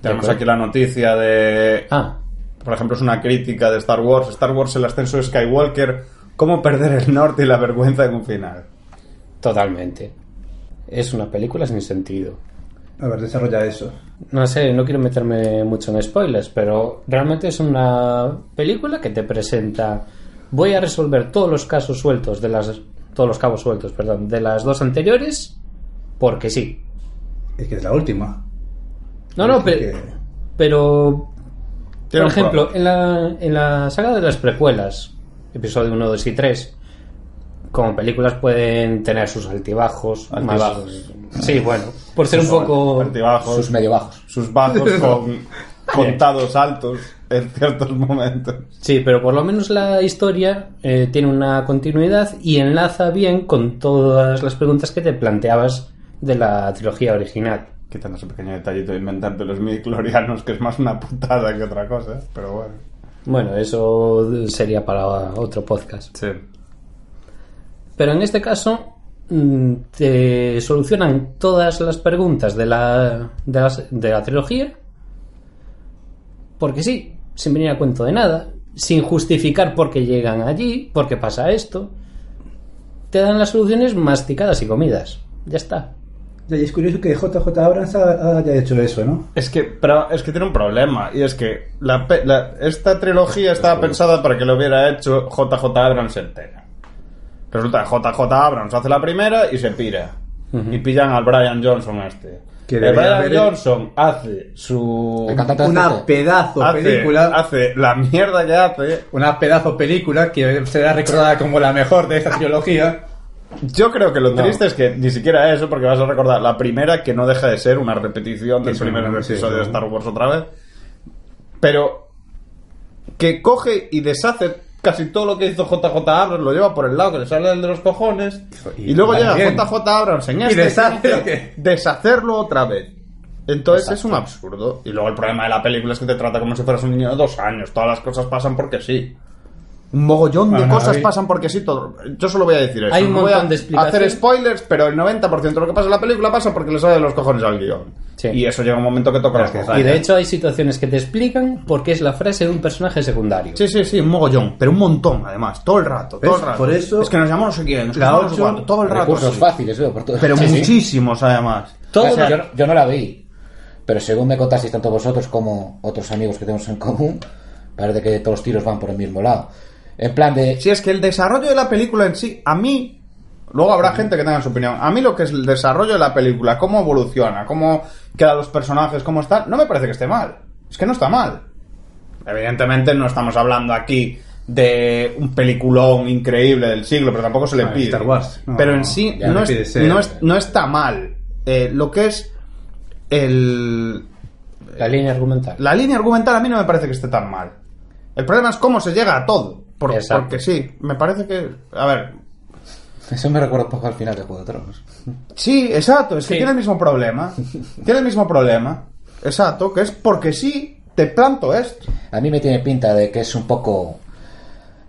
Tenemos aquí la noticia de. Ah, Por ejemplo, es una crítica de Star Wars. Star Wars, el ascenso de Skywalker. ¿Cómo perder el norte y la vergüenza en un final? totalmente. Es una película sin sentido. A ver, desarrolla eso. No sé, no quiero meterme mucho en spoilers, pero realmente es una película que te presenta. Voy a resolver todos los casos sueltos de las. Todos los cabos sueltos, perdón, de las dos anteriores, porque sí. Es que es la última. No, no, pero. que- Pero. Tiene Por ejemplo, en la, en la saga de las precuelas, episodio 1, 2 y 3, como películas pueden tener sus altibajos. más- Altibajos. sí, bueno, por ser un poco. Altibajos, sus medio bajos. sus bajos con contados altos en ciertos momentos. Sí, pero por lo menos la historia eh, tiene una continuidad y enlaza bien con todas las preguntas que te planteabas de la trilogía original. Quitando ese pequeño detallito de inventarte los midichlorianos, que es más una putada que otra cosa, pero bueno. Bueno, eso sería para otro podcast. Sí. Pero en este caso mm, te solucionan todas las preguntas de la, de la, de la trilogía porque sí, sin venir a cuento de nada, sin justificar por qué llegan allí, por qué pasa esto. Te dan las soluciones masticadas y comidas. Ya está. Y es curioso que JJ Abrams ha- haya hecho eso, ¿no? Es que, pero es que tiene un problema, y es que la, pe- la- esta trilogía estaba pensada para que lo hubiera hecho JJ Abrams entera. Resulta que JJ Abrams hace la primera y se pira. Y pillan al Brian Johnson este. Que El Brian haber- Johnson hace su... Una CC. pedazo Hace, película. hace la mierda que hace. Una pedazo película que será recordada como la mejor de esta trilogía. Yo creo que lo triste es que ni siquiera eso, porque vas a recordar la primera que no deja de ser una repetición del primer sí, episodio de. Star Wars otra vez. Pero que coge y deshace casi todo lo que hizo JJ Abrams, lo lleva por el lado que le sale el de los cojones, y, Y luego llega. JJ Abrams en Y este deshace dice que- deshacerlo otra vez. Entonces es un absurdo. Y luego el problema de la película es que te trata como si fueras un niño de dos años. Todas las cosas pasan porque sí. Un mogollón de cosas pasan porque sí. Todo. Yo solo voy a decir eso. Hay un No voy montón a de explicaciones. hacer spoilers, pero el 90% de lo que pasa en la película pasa porque le sale de los cojones al guion. Sí. Y eso llega un momento que toca las cosas. Y de hecho hay situaciones que te explican por qué es la frase de un personaje secundario. Sí, sí, sí, un mogollón, pero un montón además, todo el rato, todo el rato. Por eso- Es que nos llamamos no sé quién, nos La llamamos todo el rato. Recursos sí. fáciles, veo, por todo. Pero Sí, sí. muchísimos además. Todo O sea, yo, yo no la vi, pero según me contasteis tanto vosotros como otros amigos que tenemos en común, Parece que todos los tiros van por el mismo lado. En plan de... Si es que el desarrollo de la película en sí, a mí, luego habrá gente que tenga su opinión, a mí lo que es el desarrollo de la película, cómo evoluciona, cómo quedan los personajes, cómo están, no me parece que esté mal. Es que no está mal. Evidentemente no estamos hablando aquí de un peliculón increíble del siglo, pero tampoco se le Ah, pide. Star Wars. No, pero en sí no, es- no es- no está mal. Eh, lo que es el, La línea argumental. la línea argumental a mí no me parece que esté tan mal. El problema es cómo se llega a todo. Por- porque sí, me parece que... A ver, Eso me recuerda un poco al final de Juego de Tronos. Sí, exacto, es que Sí. tiene el mismo problema. tiene el mismo problema. Exacto, que es porque sí, te planto esto. A mí me tiene pinta de que es un poco...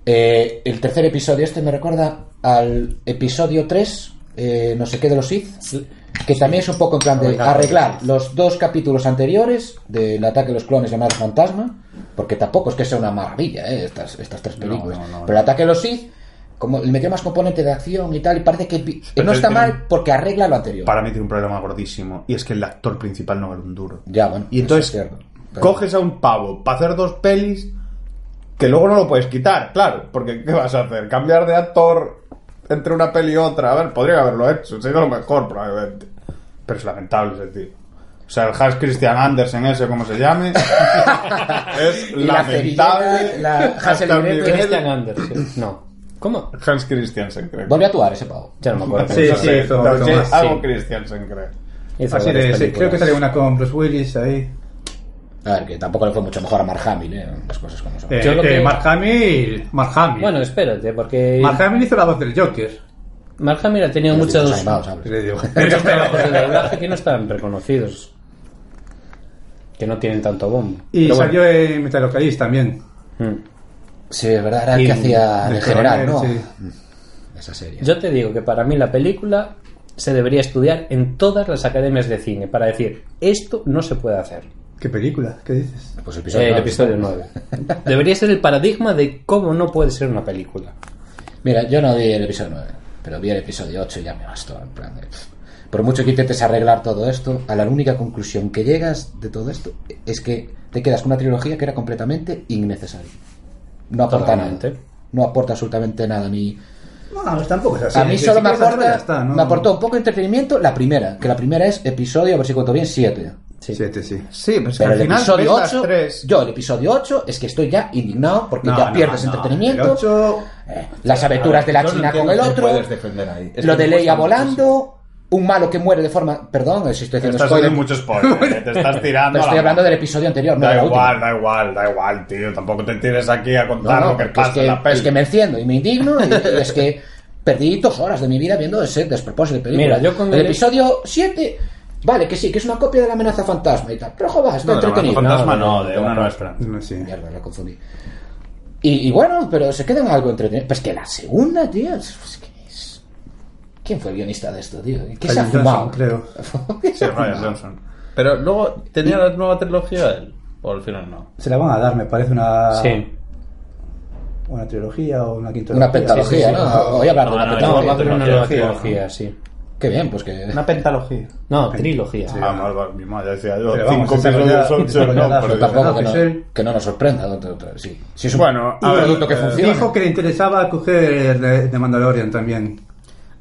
eh, el tercer episodio este me recuerda al episodio 3, eh, no sé qué de los Sith, que también es un poco en plan de arreglar los dos capítulos anteriores del ataque de los clones llamados Fantasma, porque tampoco es que sea una maravilla eh, estas, estas tres películas, no, no, pero el ataque de los Sith, como le metió más componente de acción y tal, y parece que Pero no está mal porque arregla lo anterior. Para mí tiene un problema gordísimo. Y es que el actor principal no vale un duro. Ya, bueno. Y entonces es. Pero- coges a un pavo para hacer dos pelis que luego no lo puedes quitar, claro. Porque ¿qué vas a hacer? ¿Cambiar de actor entre una peli y otra? A ver, podría haberlo hecho. Sería lo mejor, probablemente. Pero es lamentable ese tío. O sea, el Hans Christian Andersen ese, como se llame, es Y la lamentable. cerillera, la hasta Hansel y un Gretel. nivel- Christian Andersen. No. ¿Cómo? Hans Christiansen, creo. Vuelve a actuar ese pavo. Ya no me acuerdo. Sí, sí, hizo- más, algo sí. Christiansen, creo. Hizo Así varias de, sí, películas. creo que salió una con Bruce Willis ahí. A ver, que tampoco le fue mucho mejor a Mark Hamill, ¿eh? Las cosas como son. Eh, Yo lo eh, que- Mark Hamill. Mark Hamill. Bueno, espérate, porque Mark Hamill hizo la voz del Joker. Mark Hamill ha tenido muchos, dibujos animados, trabajos de doblaje que no están reconocidos. Que no tienen tanto bombo. Y Pero bueno. salió en Metalocalis también. Mm. Sí, es verdad, era el que hacía de general, ¿no? coronel, Esa serie. Yo te digo que para mí la película se debería estudiar en todas las academias de cine para decir, esto no se puede hacer. ¿Qué película? ¿Qué dices? Pues el Eh, episodio, el nueve. episodio 9. Debería ser el paradigma de cómo no puede ser una película. Mira, yo no vi el episodio 9, pero vi el episodio 8 y ya me bastó. En plan de. Por mucho que intentes arreglar todo esto, a la única conclusión que llegas de todo esto es que te quedas con una trilogía que era completamente innecesaria. No aporta Totalmente. nada. No aporta absolutamente nada, ni, No, tampoco es así. a mí solo me, aporta, está, ¿no? me aportó un poco de entretenimiento la primera, que la primera es episodio, a ver si cuento bien, 7. Sí. Siete, sí. Sí, pero es que Pero al el final episodio ves las 8, tres. yo el episodio 8 es que estoy ya indignado porque No, ya no, pierdes no, entretenimiento, el ocho- eh, las aventuras de la China con el otro, puedes defender ahí. Es lo que de Leia volando, un malo que muere de forma... Perdón, si estoy haciendo Estás spoiler, haciendo mucho spoiler, eh, te estás tirando. pero estoy la hablando del episodio anterior, Da igual, da igual, da igual, tío. Tampoco te tires aquí a contar no, lo que porque es pasa en la que, peli. es que me enciendo y me indigno y, y es que perdí dos horas de mi vida viendo ese despropósito de película. Mira, yo con el el- episodio 7, vale, que sí, que es una copia de la amenaza fantasma y tal, pero joder, está No, de la entretenido. fantasma No, no, no, de una no. nueva esperanza. Sí. Mierda, la confundí. Y, y bueno, pero se queda en algo entretenido. Pues que la segunda, tío, es, que es- ¿Quién fue el guionista de esto, tío? ¿Qué se ha fumado? Creo. ¿Qué se Sí, Ryan? Johnson. Pero luego, ¿tenía la nueva trilogía él? O al final no. Se la van a dar, me parece una. Sí. Una trilogía o una quintalogía. Una pentalogía, Sí, sí, sí. ¿no? Voy a hablar de No, una no, pentalogía. una nueva trilogía, sí. Qué bien, pues que... Una pentalogía. No, trilogía. Ah, mal, mal, mi madre decía yo. Pero Cinco episodios, esa ya no, pero tampoco que no, que no nos sorprenda. otra- otra- Sí, sí es un, Bueno, a un ver, producto que eh, funciona. Dijo que le interesaba coger de, de Mandalorian también.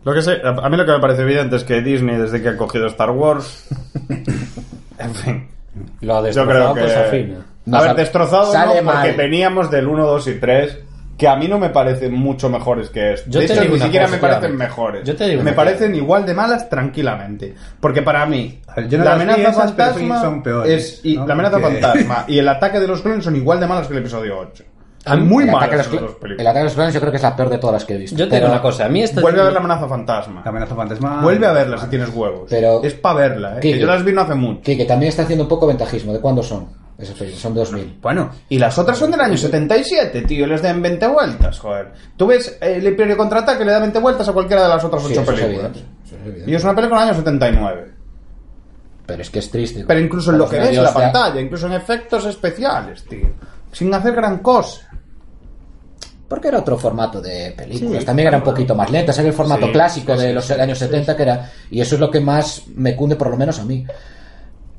Lo que sé, a mí lo que me parece evidente es que Disney, desde que ha cogido Star Wars. en fin. Lo ha Yo creo destrozado, que. pues afina. No, a ver, destrozado sale no, porque mal. veníamos del 1, 2 y 3, que a mí no me parecen mucho mejores que esto. Yo de te hecho, ni siquiera cosa, me parecen mejores. Yo te digo me parecen igual de malas tranquilamente. Porque para mí, A ver, yo no la amenaza fantasma son peores, es. Y ¿no? la amenaza Porque- fantasma y el ataque de los clones son igual de malas que el episodio 8. A mí- muy el, ataque los, el ataque de los clones yo creo que es la peor de todas las que he visto. Yo te digo Pero- una cosa, a mí esta Vuelve a ver la amenaza fantasma. La amenaza fantasma. Vuelve a verla si tienes huevos. Pero- es para verla, ¿eh? Kike. Que yo las vi no hace mucho. Que también está haciendo un poco ventajismo. ¿De cuándo son? Son 2000. Bueno, y las otras son del año 77, tío, les den 20 vueltas, joder. Tú ves eh, el Imperio Contraataque le da 20 vueltas a cualquiera de las otras Sí, 8 eso es películas. es. Y es una película del año 79. Pero es que es triste. Pero incluso en lo que ves en la pantalla, incluso en efectos especiales, tío. Sin hacer gran cosa. Porque era otro formato de películas. Sí, También era un poquito más lenta. Era el formato Sí, clásico de los años 70 que era. Y eso es lo que más me cunde, por lo menos a mí.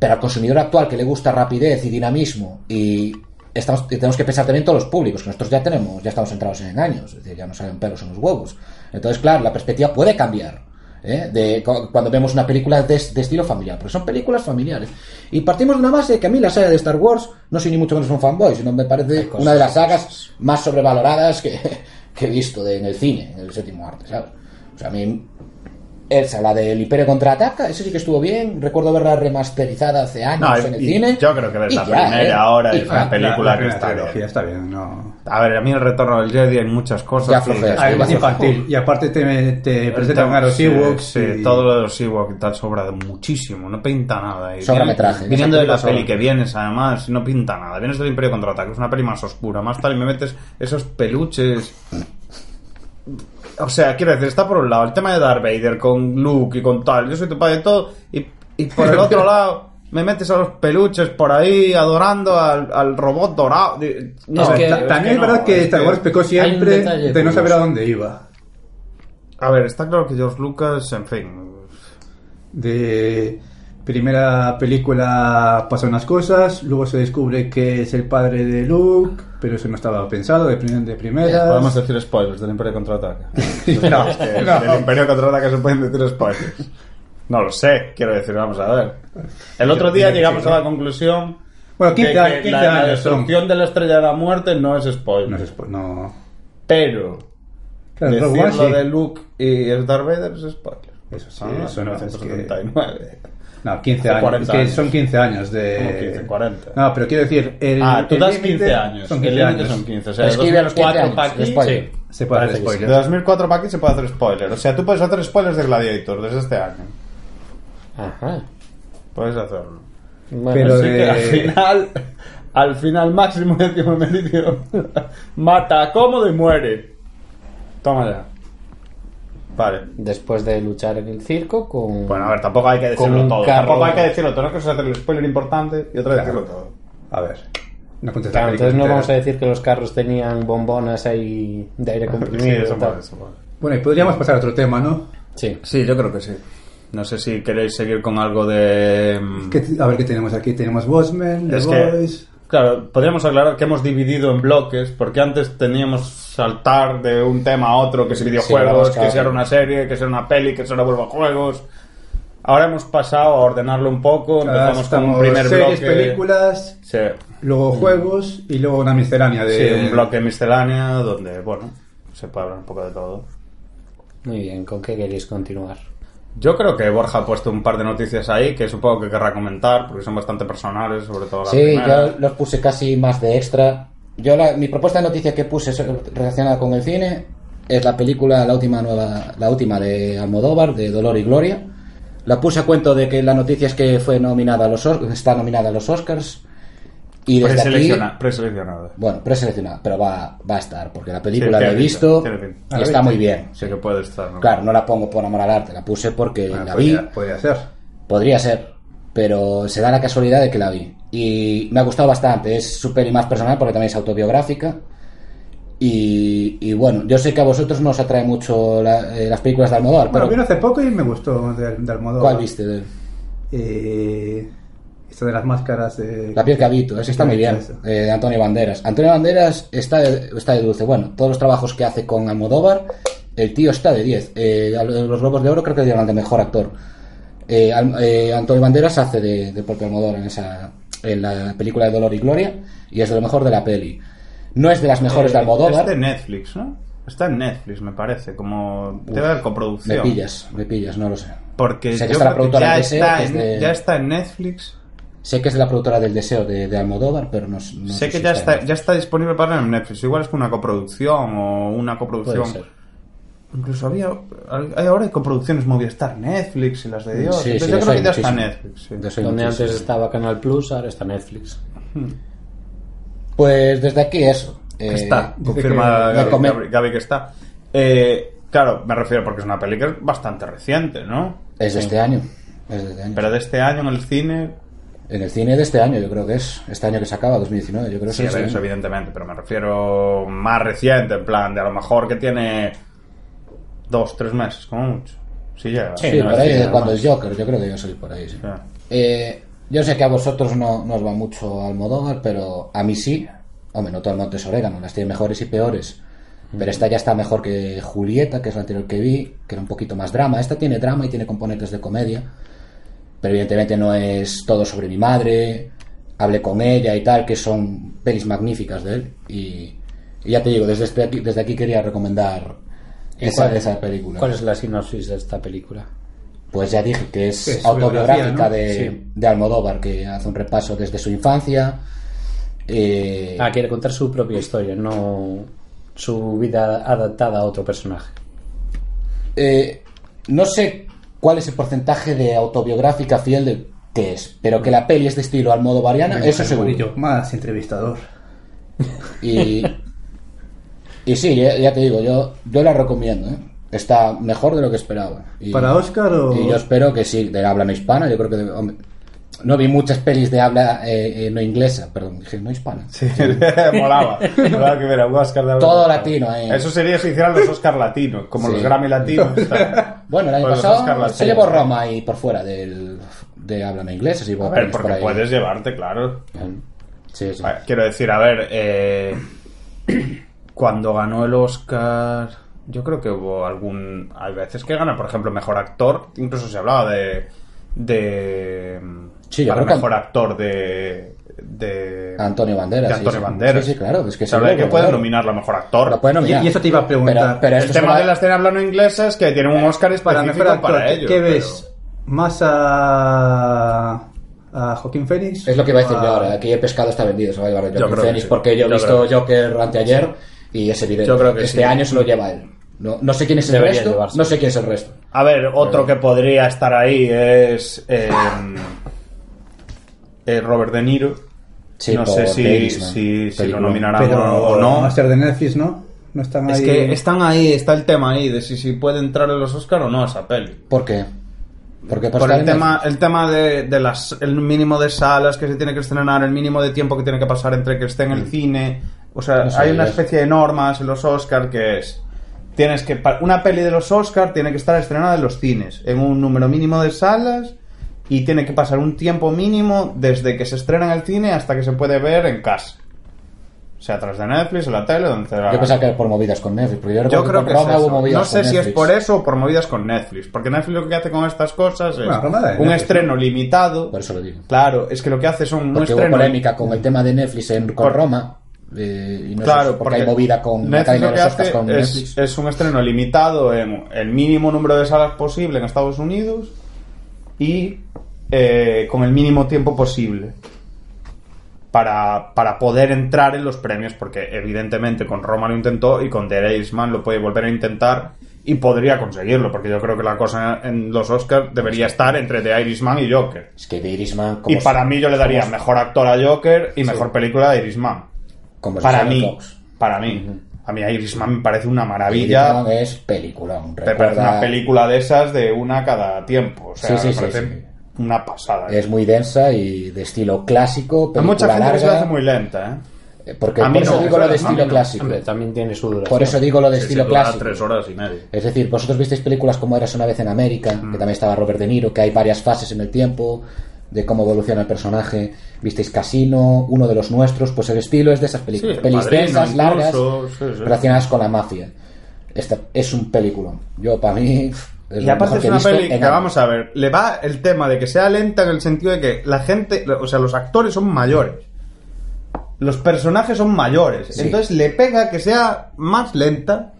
Pero al consumidor actual que le gusta rapidez y dinamismo y estamos, tenemos que pensar también todos los públicos, que nosotros ya tenemos, ya estamos entrados en años, es decir, ya no salen pelos en los huevos. Entonces, claro, la perspectiva puede cambiar. ¿eh? De, cu- cuando vemos una película de, de estilo familiar, porque son películas familiares. Y partimos de una base que a mí la saga de Star Wars no soy ni mucho menos un fanboy, sino me parece cosas- una de las sagas más sobrevaloradas que, que he visto de- en el cine, en el séptimo arte, ¿sabes? O sea, a mí esa, la del Imperio contraataca, ese sí que estuvo bien. Recuerdo verla remasterizada hace años No, en el y cine. yo creo que ves Y la ya, primera ¿eh? ahora Y es una película La que está trilogía bien. está bien, no. A ver, a mí el retorno del Jedi hay muchas cosas. Ya Ah, sí, es ser- infantil. Y aparte te, te presentan a los Sí, Ewoks. Sí, y- todo lo de los Ewoks y tal sobra muchísimo, no pinta nada. Y Sobra metraje, Viniendo de la peli que vienes, además, no pinta nada. Vienes del Imperio Contraataque, es una peli más oscura, más tal, y me metes esos peluches. O sea, quiero decir, está por un lado el tema de Darth Vader con Luke y con tal, yo soy tu padre y todo, y, y por el otro lado me metes a los peluches por ahí adorando al, al robot dorado. No, Es que- ta- También es no, verdad que es Star Wars pecó siempre detalle de no saber a dónde iba. A ver, está claro que George Lucas, en fin, De primera película pasan unas cosas, luego se descubre que es el padre de Luke, pero eso no estaba pensado de, prim- de primeras. Podemos decir spoilers del Imperio Contraataque. No, Es que no. Del Imperio Contraataque se pueden decir spoilers. No lo sé, quiero decir, vamos a ver. El otro día llegamos a la conclusión Bueno, 15 de que 15 la, la destrucción de la Estrella de la Muerte no es spoiler. No, es spo- no. Pero Claro, Rogue One decir lo sí. de Luke y el Darth Vader es spoiler. Eso sí, Ah, eso no, es que- 1979. No, 15 Hace años. 40 es que años. son 15 años de. Como 15, 40. No, pero quiero decir. El, ah, tú el das límite 15 años. Son el 15 límite años. son 15. O sea, a los 15 2004 años, para aquí. spoiler. sí. Se puede hacer Parece que sí. De spoiler. 2004 para aquí se puede hacer spoiler. O sea, tú puedes hacer spoilers de Gladiator desde este año. Ajá. Puedes hacerlo. Bueno, Pero Así de- que al final, al final máximo décimo meridio mata cómodo y muere. Toma ya. Vale. Después de luchar en el circo con... Bueno, a ver, tampoco hay que decirlo todo. carro. Tampoco hay que decirlo todo. Una cosa es hacer el spoiler importante y otra es Claro. decirlo todo. A ver. No Claro, entonces no vamos a decir que los carros tenían bombonas ahí de aire Sí, comprimido. eso y tal. vale, eso vale. Bueno, y podríamos pasar a otro tema, ¿no? Sí. Sí, yo creo que sí. No sé si queréis seguir con algo de... mm, ¿Qué- a ver qué tenemos aquí. Tenemos Watchmen, The Es que, Boys. Claro, podríamos aclarar que hemos dividido en bloques, porque antes teníamos saltar de un tema a otro, que si videojuegos, que si era una serie, que si era una peli, que si era vuelvo a juegos. Ahora hemos pasado a ordenarlo un poco, empezamos con un primer series, bloque. películas, Sí, luego juegos y luego una miscelánea de. sí, un bloque miscelánea donde, bueno, se puede hablar un poco de todo. Muy bien, ¿con qué queréis continuar? Yo creo que Borja ha puesto un par de noticias ahí que supongo que querrá comentar, porque son bastante personales, sobre todo la Sí, primera. yo los puse casi más de extra. Yo la- mi propuesta de noticia que puse relacionada con el cine es la película, la última nueva, la última de Almodóvar, de Dolor y Gloria. La puse a cuento de que la noticia es que fue nominada a los Os- está nominada a los Oscars y desde aquí, Preselecciona- preseleccionada. bueno, preseleccionada, pero va, va a estar porque la película Sí, la he visto y está muy bien. Sí que puede estar, ¿no? Claro, no la pongo por amor al arte, la puse porque Bueno, la vi. podría, ser. Podría ser, pero se da la casualidad de que la vi. Y me ha gustado bastante. Es su peli más personal porque también es autobiográfica. Y, y bueno, yo sé que a vosotros no os atrae mucho la- eh, las películas de Almodóvar, Bueno, pero vino hace poco y me gustó de, de Almodóvar. ¿cuál viste? de- Eh, esto de las máscaras de... La piel que habito, ese está muy bien, eh, de Antonio Banderas. Antonio Banderas está de, está de dulce. Bueno, todos los trabajos que hace con Almodóvar, el tío está de 10. Eh, los Globos de Oro creo que dieron de mejor actor. Eh, Al- eh, Antonio Banderas hace de, de propio Almodóvar en, esa, en la película de Dolor y Gloria y es de lo mejor de la peli. No es de las mejores de Eh, Almodóvar. Es de Netflix, ¿no? Está en Netflix, me parece. Como. Debe haber Me coproducción. pillas, me pillas, no lo sé. Porque yo está creo que ya, en, de- ya está en Netflix. Sé que es de la productora del Deseo de, de Almodóvar, pero no, no sé sé que si ya está, ya está disponible para Netflix. Igual es con una coproducción o una coproducción. Puede ser. Incluso había. hay- Ahora hay coproducciones Movistar, Netflix y las de Dios. Sí, Entonces sí, yo creo que ya está. Netflix. sí. Donde muchísimo. antes estaba Canal Plus, ahora está Netflix. Pues desde aquí eso. Eh, está, confirma que- Gaby, que está. Eh, claro, me refiero porque es una que es bastante reciente, ¿no? Es de este año. Es de este año. Pero de este año en el cine, En el cine de este año, yo creo que es. Este año que se acaba, 2019, yo creo que sí, es este eso evidentemente, pero me refiero más reciente, en plan, de a lo mejor que tiene dos, tres meses, como mucho. Sí, llega. Sí, no, por ahí, nada cuando es Joker, yo creo que yo soy por ahí, sí. Ya. Eh, yo sé que a vosotros no, no os va mucho Almodóvar, pero a mí sí. Hombre, no todo el monte es orégano, las tiene mejores y peores. Pero esta ya está mejor que Julieta, que es la anterior que vi, que era un poquito más drama. Esta tiene drama y tiene componentes de comedia. Pero evidentemente no es todo sobre mi madre, hablé con ella y tal, que son pelis magníficas de él. Y, y ya te digo, desde, este aquí, desde aquí quería recomendar esa, cuál- esa película. ¿Cuál es la sinopsis de esta película? Pues ya dije que es, Es autobiográfica de, Sí. de Almodóvar, que hace un repaso desde su infancia. eh, Ah, quiere contar su propia historia, no su vida adaptada a otro personaje. eh, no sé cuál es el porcentaje de autobiográfica fiel de que es, pero que la peli es de estilo almodovariana, eso seguro. Murillo, más entrevistador. Y, y sí, ya, ya te digo, yo, yo la recomiendo. ¿eh? Está mejor de lo que esperaba. Y, ¿Para Oscar o...? y yo espero que sí, de habla hispana. Yo creo que. hombre, no vi muchas pelis de habla eh, eh, no inglesa, perdón, dije no hispana. Sí, molaba. Molaba que un Oscar de habla Todo hispana. latino, eh. Eso sería si hicieran los Oscar latinos, como Sí. los Grammy latinos. Bueno, el año Pues pasado se llevó Roma ahí por fuera del, de habla no inglesa. Se llevó A ver, por porque ahí. puedes llevarte, claro. Sí, sí. Quiero decir, a ver, eh, cuando ganó el Oscar, yo creo que hubo algún. Hay veces que gana, por ejemplo, mejor actor. Incluso se hablaba de. de Sí, yo para creo que- mejor actor de. de Antonio Banderas. de sí, Antonio sí. Banderas. Sí, sí, claro. Es que se habla de que pueden claro. nominarlo a mejor actor. Lo nominar. Y- y eso te iba a preguntar. Pero, pero el tema va- de la escena hablando inglesa es que tiene un Oscar Para específico mejor para, actor, ¿qué- ellos. ¿qué pero- ves? ¿Más a... a Joaquín Phoenix? Es lo que iba a decir ¿O yo ahora. Aquí el pescado está vendido. Se va a llevar que Phoenix sí. porque yo he visto creo Joker anteayer y es evidente. Yo creo que este sí. año se lo lleva él. No, no sé quién es el Debería resto. llevarse. No sé quién es el resto. A ver, otro que podría estar ahí es eh, eh, Robert De Niro. Sí, no sé si, si, si lo nominarán Pero o no. Master de Netflix, ¿no? No están Es ahí... que están ahí, está el tema ahí de si, si puede entrar en los Oscar o no esa peli. ¿Por qué? Porque Por el tema, el tema de, de las, el mínimo de salas que se tiene que estrenar, el mínimo de tiempo que tiene que pasar entre que esté en el cine. O sea, Mm. No sé, hay una es- especie de normas en los Oscar que es. Tienes que. Una peli de los Oscar tiene que estar estrenada en los cines, en un número mínimo de salas, y tiene que pasar un tiempo mínimo desde que se estrena en el cine hasta que se puede ver en casa. O sea, a través de Netflix, en la tele, donde Yo pensaba que era por movidas con Netflix. Porque yo, yo creo que es eso. No sé si es por eso o por movidas con Netflix. Porque Netflix lo que hace con estas cosas es Bueno, un Netflix, estreno limitado. Por eso lo digo. Claro, es que lo que hace son un Porque hubo estreno. polémica con el tema de Netflix en, con Por- Roma. eh, y no Claro, porque hay movida con la Netflix lo de que los Oscars hace con es, Netflix. es un estreno limitado en el mínimo número de salas posible en Estados Unidos y eh, con el mínimo tiempo posible para, para poder entrar en los premios, porque evidentemente con Roma lo intentó y con The Irishman lo puede volver a intentar y podría conseguirlo, porque yo creo que la cosa en los Oscars debería estar entre The Irishman y Joker. Es que Irishman... Y para mí yo le daría mejor actor a Joker y mejor película a Irishman. como Para mí, para mí. A mí Irishman me parece una maravilla. Irishman es película. Me parece una película de esas de una cada tiempo. O sea, Sí, sí, me parece sí. una pasada. Es muy densa y de estilo clásico. Hay mucha película gente que se la larga. hace muy lenta, ¿eh? Eh, Porque A mí por eso no, digo lo de a estilo no. clásico. Hombre, también tiene su duración. Por eso digo lo de Sí, estilo clásico. tres horas y media. Es decir, vosotros visteis películas como Eras una vez en América, Mm. que también estaba Robert De Niro, que hay varias fases en el tiempo de cómo evoluciona el personaje. Visteis Casino, uno de los nuestros, pues el estilo es de esas películas. Sí, Pelis Padrino, densas, largas, incluso, sí, sí. relacionadas con la mafia. Esta es un película. Yo, para mí, es Y aparte es una peli que, vamos a ver, le va el tema de que sea lenta en el sentido de que la gente, o sea, los actores son mayores. Los personajes son mayores. Sí. Entonces le pega que sea más lenta,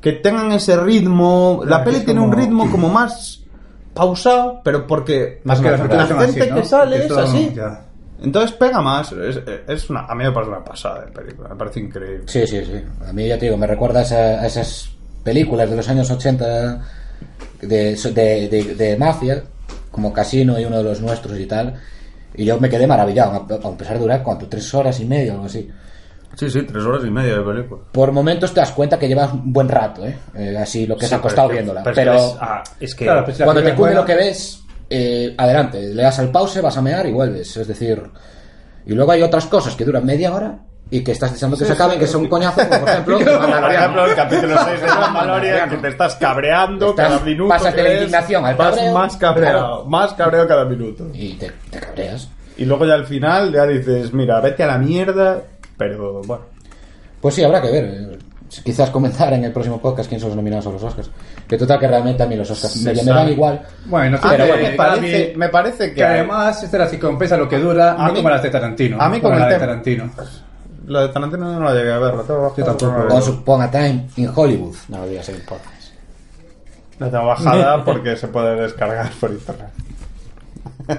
que tengan ese ritmo. La peli tiene un ritmo como más pausado, pero porque Más que las la gente así, ¿no? que sale es así. ya. Entonces pega más. Es, es una, a mí me parece una pasada de película, me parece increíble. Sí, sí, sí. A mí ya te digo, me recuerda a, esa- a esas películas de los años 80 de, de, de- de mafia, como Casino y uno de los nuestros y tal. Y yo me quedé maravillado, a a pesar de durar, ¿cuánto? Tres horas y media o algo así. Sí, sí, tres horas y media de película. Por momentos te das cuenta que llevas un buen rato, ¿eh? Eh, así lo que se ha costado viéndola. Pero, es, ah, es que Claro, pues la cuando te cunde es lo que buena. ves, eh, adelante, le das al pause, vas a mear y vuelves. Es decir, y luego hay otras cosas que duran media hora y que estás deseando que se acaben, que son un coñazo, como por ejemplo, Por Mandaloriano. ejemplo, el capítulo 6 de Mandalorian, que te estás cabreando Estás- cada minuto. pásate que la indignación al vas cabreo. más cabreado, Claro. más cabreado cada minuto. y te, te cabreas. Y luego ya al final ya dices, mira, vete a la mierda Pero bueno. Pues sí, habrá que ver. eh, Quizás comentar en el próximo podcast quién son los nominados a los Oscars. Que total que realmente a mí los Oscars me, me dan igual. Bueno, sí, Pero que bueno, me parece, Gaby- me parece que, que además esta la compensa lo que dura, A no mí- como las de Tarantino. a mí como el la de Tarantino. lo de Tarantino no lo llegué a ver. Lo tengo Yo. Once Upon a Time in Hollywood. No lo digas en podcast. La tengo bajada porque se puede descargar por internet.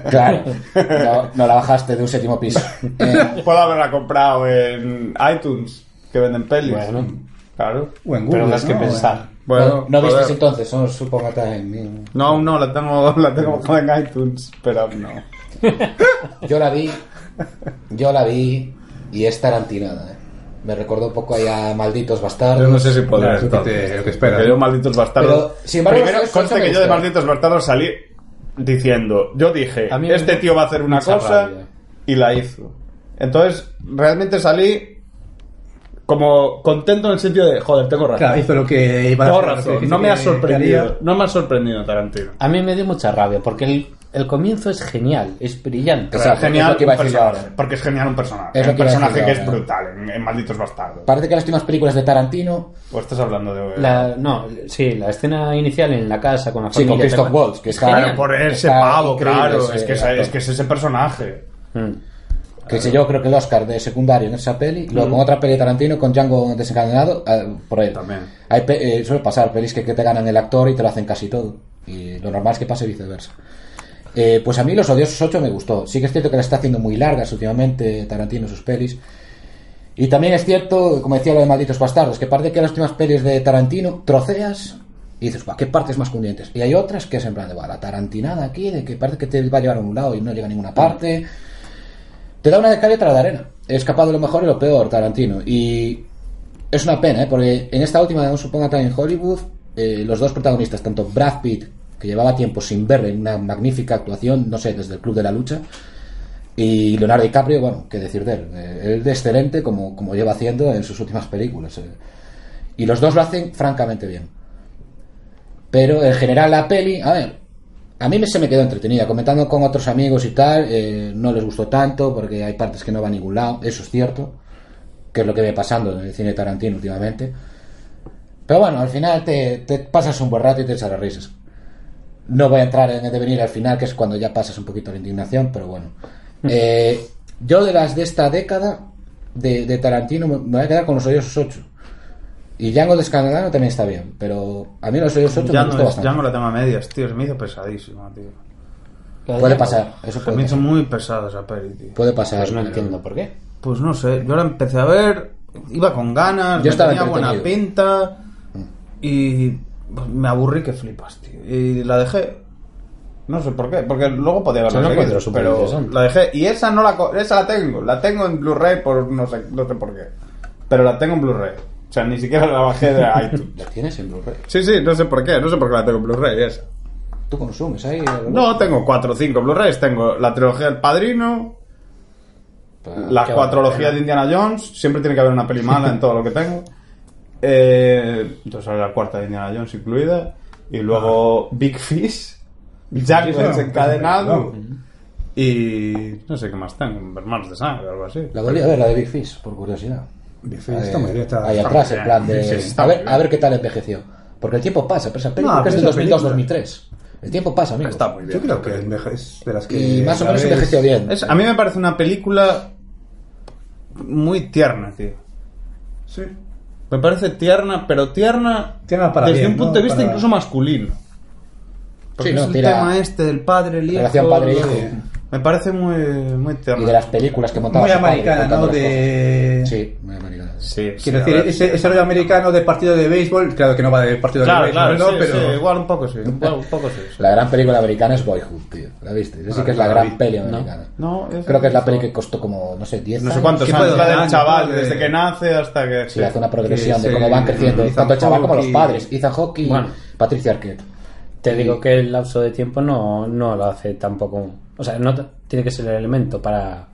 Claro, no, no la bajaste de un séptimo piso. Eh, Puedo haberla comprado en iTunes, que venden pelis. Bueno. Claro. O en Pero das que ¿no? pensar. Bueno, no, no viste entonces Once Upon a Time in- No, no, la tengo, la tengo bajada en iTunes, pero no. Yo la vi, yo la vi y es tarantinada. eh. Me recordó un poco ahí a Malditos Bastardos. Yo no sé si que te- entonces, lo que esperas, ¿no? malditos bastardos. Pero, sin embargo, Primero, conste que yo de malditos bastardos salí diciendo, yo dije, A mí me este tío va a hacer una cosa rabia. y la hizo. Entonces, realmente salí como contento en el sentido de, joder, tengo razón. Claro, hizo lo que iba a hacer, razón, no me ha sorprendido, no me ha sorprendido Tarantino. A mí me dio mucha rabia porque el, el comienzo es genial, es brillante. Es genial es lo que iba a un decir personaje, ahora. porque es genial un personaje. Es un personaje que es brutal en, en Malditos Bastardos. Parece que las últimas películas de Tarantino, O estás hablando de... La, no, sí, la escena inicial en la casa con la sí, familia. con Christoph Waltz, que está, Claro, por ese está pavo, claro. ese es, que es, es que es ese personaje. Mm. que se yo creo que el Oscar de secundario en esa peli, luego con otra peli de Tarantino con Django desencadenado, eh, por ahí. También. Hay pe- eh, suele pasar pelis que, que te ganan el actor y te lo hacen casi todo. Y lo normal es que pase viceversa. Eh, pues a mí Los Odiosos 8 me gustó. Sí que es cierto que la está haciendo muy largas últimamente Tarantino sus pelis. Y también es cierto, como decía lo de Malditos Bastardos, que parece que las últimas pelis de Tarantino troceas y dices, "Buah, qué partes más cundientes. Y hay otras que es en plan de, "Buah, la tarantinada aquí, de que parece que te va a llevar a un lado y no llega a ninguna parte. Te da una de cal y otra de arena. Es capaz de lo mejor y lo peor, Tarantino. Y es una pena, ¿eh? porque en esta última Un Suponga Time en Hollywood, eh, los dos protagonistas, tanto Brad Pitt, que llevaba tiempo sin verle en una magnífica actuación, no sé, desde el Club de la Lucha, y Leonardo DiCaprio, bueno, qué decir de él. Eh, él de excelente como, como lleva haciendo en sus últimas películas. eh. Y los dos lo hacen francamente bien. Pero en general la peli, a ver, a mí se me quedó entretenida. Comentando con otros amigos y tal, eh, no les gustó tanto porque hay partes que no van a ningún lado, eso es cierto, que es lo que viene pasando en el cine Tarantino últimamente. Pero bueno, al final te, te pasas un buen rato y te echas las risas. No voy a entrar en el devenir al final, que es cuando ya pasas un poquito la indignación, pero bueno. Eh, yo de las de esta década de, de Tarantino me, voy a quedar con los odiosos 8. Y Django Descanadano también está bien, pero a mí los odiosos 8 Ya me no, gustó es- bastante. ya no la tengo a medias, tío. Se me hizo pesadísima, tío. Puede pasar, eso Se puede pasar. muy pesada esa peli, tío. Puede pasar. Pues no entiendo por qué. Pues no sé, yo la empecé a ver, iba con ganas, Yo me estaba tenía buena pinta y pues, me aburrí que flipas, tío. Y la dejé. No sé por qué, porque luego podía haberla la seguido, pero la dejé. Y esa no la co- esa la tengo, la tengo en Blu-ray por no sé, no sé por qué. Pero la tengo en Blu-ray. O sea, ni siquiera la bajé de iTunes. ¿La tienes en Blu-ray? Sí, sí, no sé por qué, no sé por qué la tengo en Blu-ray esa. ¿Tú consumes ahí? No, tengo cuatro o cinco Blu-rays. Tengo la trilogía del Padrino, la qué cuatrología buena de Indiana Jones. Siempre tiene que haber una peli mala en todo lo que tengo. Eh, entonces sale la cuarta de Indiana Jones incluida. Y luego Big Fish, Jack desencadenado. no. Y no sé qué más tengo, Hermanos de Sangre o algo así. La volví a ver, la de Big Fish, por curiosidad. Big Fish está muy bien, está- ahí atrás, en plan de... A, ver, a ver qué tal envejeció. Porque el tiempo pasa, pero esa película es del esa 2002-2003. El tiempo pasa, amigo. Está muy bien. Yo creo que es de las que. Y más o menos envejeció bien. Es- a mí me parece una película muy tierna, tío. Sí. Me parece tierna, pero tierna, Tierna para desde bien, un punto ¿no? de vista Para- incluso masculino. Porque Sí, no, es el tira- tema este del padre, el hijo. Relación padre-hijo. Me parece muy, muy tierno. Y de las películas que montaba Muy su padre americana, ¿no? De. Sí, muy americana. Sí, Quiero decir, ver. ese, ese rollo americano de partido de béisbol, claro que no va del partido Claro, de claro, béisbol, ¿no? sí, pero sí, igual un poco sí. Igual un poco sí. La gran película americana es Boyhood, tío. ¿La viste? Esa sí que es la la gran peli americana. No, Creo que es la peli que costó como, no sé, 10 No sé cuántos ¿Qué años. puedo La del ganar? chaval, De- desde que nace hasta que. Sí, hace una progresión de cómo van creciendo, Ethan tanto el chaval como los padres. Ethan Hawke y Bueno. Patricia Arquette. Te digo que el lapso de tiempo no, no lo hace tampoco. O sea, no tiene que ser el elemento para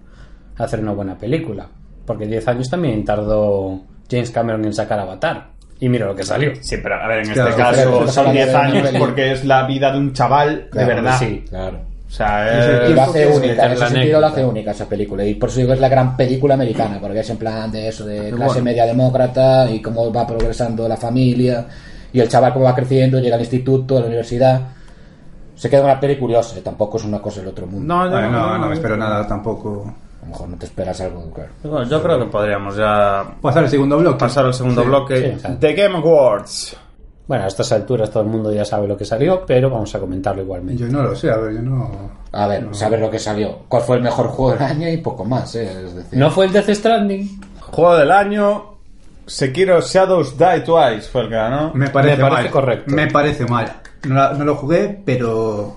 hacer una buena película. Porque 10 años también tardó James Cameron en sacar Avatar. Y mira lo que salió. Sí, pero a ver, en Claro, este caso son hablando 10 de una años porque es la vida de un chaval Claro, de verdad. sí. Claro. O sea, Es el es... Y lo hace única, en ese sentido lo hace única esa película. Y por eso digo que es la gran película americana, porque es en plan de eso, de clase bueno. media demócrata y cómo va progresando la familia y el chaval cómo va creciendo, llega al instituto, a la universidad. Se queda una peli curiosa, tampoco es una cosa del otro mundo. No, yo Bueno, no, no me espero nada tampoco. A lo mejor no te esperas algo, claro. Bueno, yo creo que podríamos ya Pasar el segundo bloque. pasar al segundo Sí. bloque. sí. The Game Awards. Bueno, a estas alturas todo el mundo ya sabe lo que salió, pero vamos a comentarlo igualmente. Yo no lo sé, a ver, yo no. A ver, saber lo que salió. ¿Cuál fue el mejor juego del año? Y poco más, ¿eh? Es decir, ¿No fue el Death Stranding? Juego del año. Sekiro Shadows Die Twice fue el que ganó. Me parece, Me parece mal. correcto. Me parece mal. No, la- no lo jugué, pero.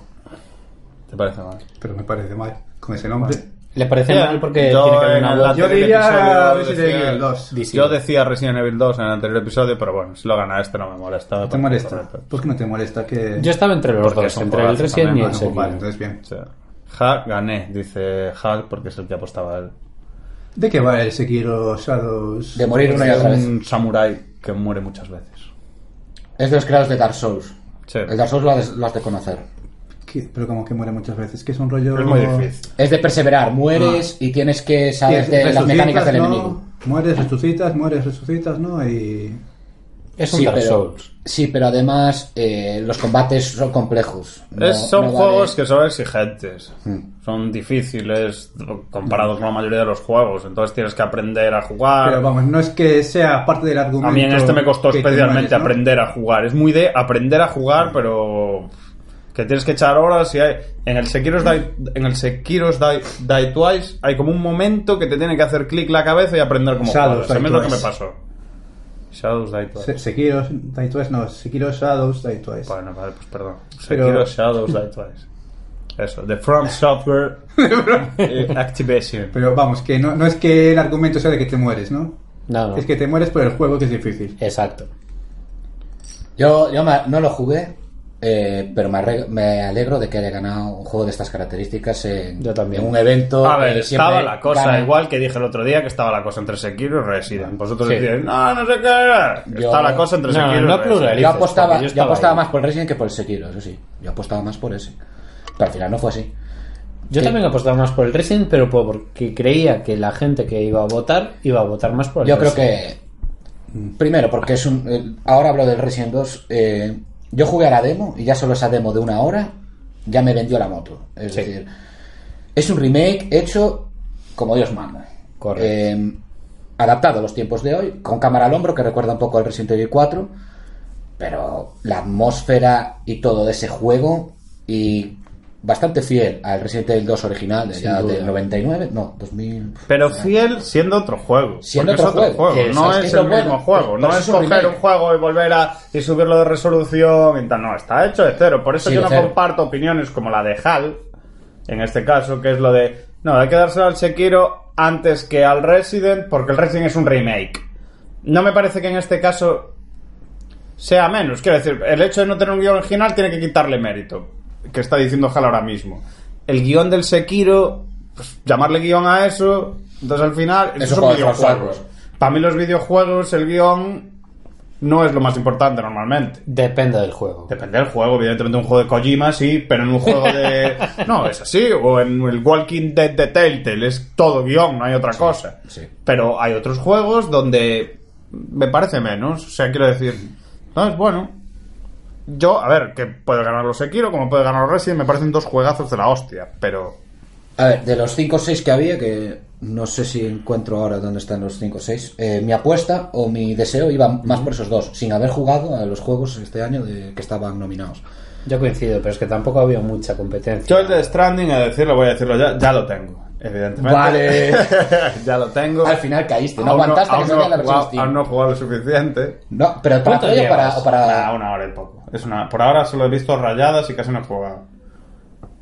¿Te parece mal? Pero me parece mal. Con ese nombre. Le parece mal porque yo tiene que haber en una el voz. anterior Yo diría Resident decía- Evil 2. DC. Yo decía Resident Evil 2 en el anterior episodio, pero bueno, si lo gana este no me molesta. ¿Te molesta? ¿Por qué no te molesta que.? Yo estaba entre los Porque dos, entre el Resident y el pues entonces bien. O sea, Ja, gané, dice Hal, porque es el que apostaba él. ¿De qué va el Sekiro Shadows? de morir una y otra vez. un samurái que muere muchas veces. Es de los creadores de Dark Souls. Sí. El Dark Souls lo has de conocer. Pero como que muere muchas veces. Que es un rollo. Es muy difícil. Es de perseverar, mueres y tienes que saber Sí, de las mecánicas del ¿no? enemigo. Mueres, resucitas, mueres, resucitas, ¿no? Y. Es un Sí Dark pero, Souls. sí, pero además eh, los combates son complejos. No- Es- son no juegos vale- que son exigentes. Hmm. Son difíciles comparados con la mayoría de los juegos. Entonces tienes que aprender a jugar. Pero vamos, no es que sea parte del argumento. A mí en este me costó especialmente mueres, ¿no? aprender a jugar. Es muy de aprender a jugar, pero que tienes que echar horas y hay en el Sekiro's Die, en el Sekiro's Die, Die Twice hay como un momento que te tiene que hacer clic la cabeza y aprender cómo Shadows jugar. A mí es Die lo que me pasó. Shadows Die Twice. Se- Sekiro Die Twice, no, Sekiro Shadows Die Twice. Bueno, vale, pues perdón. Pero- Sekiro Shadows Die Twice. Eso, The From Software eh, Activation. Pero vamos, que no, no es que el argumento sea de que te mueres, ¿no? No, no. Es que te mueres por el juego que es difícil. Exacto. Yo, yo me- no lo jugué, eh, pero me, me alegro de que haya ganado un juego de estas características en, Yo también. en un evento. A ver, eh, estaba la cosa, gana. igual que dije el otro día, que estaba la cosa entre Sekiro y Resident. Vosotros Sí. decíais, no, no sé qué. Yo- Está la cosa entre No, Sekiro no y Resident. Yo apostaba, yo yo más por el Resident que por el Sekiro, eso sí. Yo apostaba más por ese. Pero al final no fue así. Yo Sí. también apostaba más por el Resident, pero porque creía que la gente que iba a votar iba a votar más por el Yo creo que. Primero, porque es un. eh, ahora hablo del Resident 2. eh, yo jugué a la demo y ya solo esa demo de una hora ya me vendió la moto. Es Sí. decir, es un remake hecho como Dios manda. Correcto. Eh, adaptado a los tiempos de hoy, con cámara al hombro, que recuerda un poco al Resident Evil 4. Pero la atmósfera y todo de ese juego. Y bastante fiel al Resident Evil 2 original, de, ya del 99. No, 2000. Pero fiel siendo otro juego. Siendo otro es otro juego. No es- el bueno. mismo juego. No es coger remake. un juego y volver a y subirlo de resolución y tal. No, está hecho de cero. Por eso Sí, yo no cero. comparto opiniones como la de Hal, en este caso, que es lo de. No, hay que dárselo al Sekiro antes que al Resident, porque el Resident es un remake. No me parece que en este caso sea menos. Quiero decir, el hecho de no tener un guion original tiene que quitarle mérito. Que está diciendo Hal ahora mismo. El guion del Sekiro, pues llamarle guion a eso, entonces al final, Es esos son juego de videojuegos. juegos. Para mí los videojuegos, el guion no es lo más importante normalmente. Depende del juego. Depende del juego, evidentemente un juego de Kojima sí, pero en un juego de... No, es así, o en el Walking Dead de Telltale, es todo guion, no hay otra cosa. sí. Pero hay otros juegos donde me parece menos, o sea, quiero decir, no, es bueno. Yo, a ver, que puede ganar los Sekiro, como puede ganar los Resident, me parecen dos juegazos de la hostia, pero... A ver, de los 5 o 6 que había, que no sé si encuentro ahora dónde están los 5 o 6, eh, mi apuesta o mi deseo iba más por esos dos, sin haber jugado a los juegos este año de, que estaban nominados. Yo coincido, pero es que tampoco había mucha competencia. Yo el de Stranding, a decirlo, voy a decirlo ya, ya lo tengo, evidentemente. Vale. ya lo tengo. Al final caíste, no Aún aguantaste aún que salía no, la versión jugado, Steam. aún no he jugado lo suficiente. No, pero para ¿Cuánto Play o para, para- Ah, una hora y poco. Es una, por ahora solo he visto rayadas y casi no he jugado.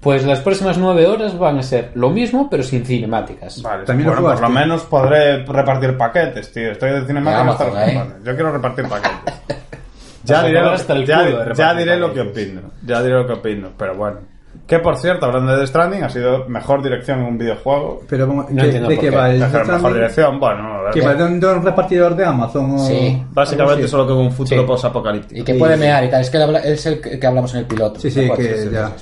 Pues las próximas nueve horas van a ser lo mismo, pero sin cinemáticas. Vale, También lo bueno, por lo menos podré repartir paquetes, tío. Estoy de cinemática. De hasta los ¿eh? Yo quiero repartir paquetes. Ya diré, lo, hasta el ya- ya diré lo que opino. Ya diré lo que opino, pero bueno. Que por cierto, hablando de The Stranding, ha sido mejor dirección en un videojuego. Pero, ¿cómo- No ¿qué- entiendo ¿de por qué va? ¿El Mejor, mejor dirección, bueno. ¿Qué va? ¿De un, de un repartidor de Amazon? O... Sí. Básicamente así? solo que con un futuro Sí. post-apocalíptico. Y que Sí. puede mear y tal. Es que es el que que hablamos en el piloto. Sí, sí, que Sí, ya.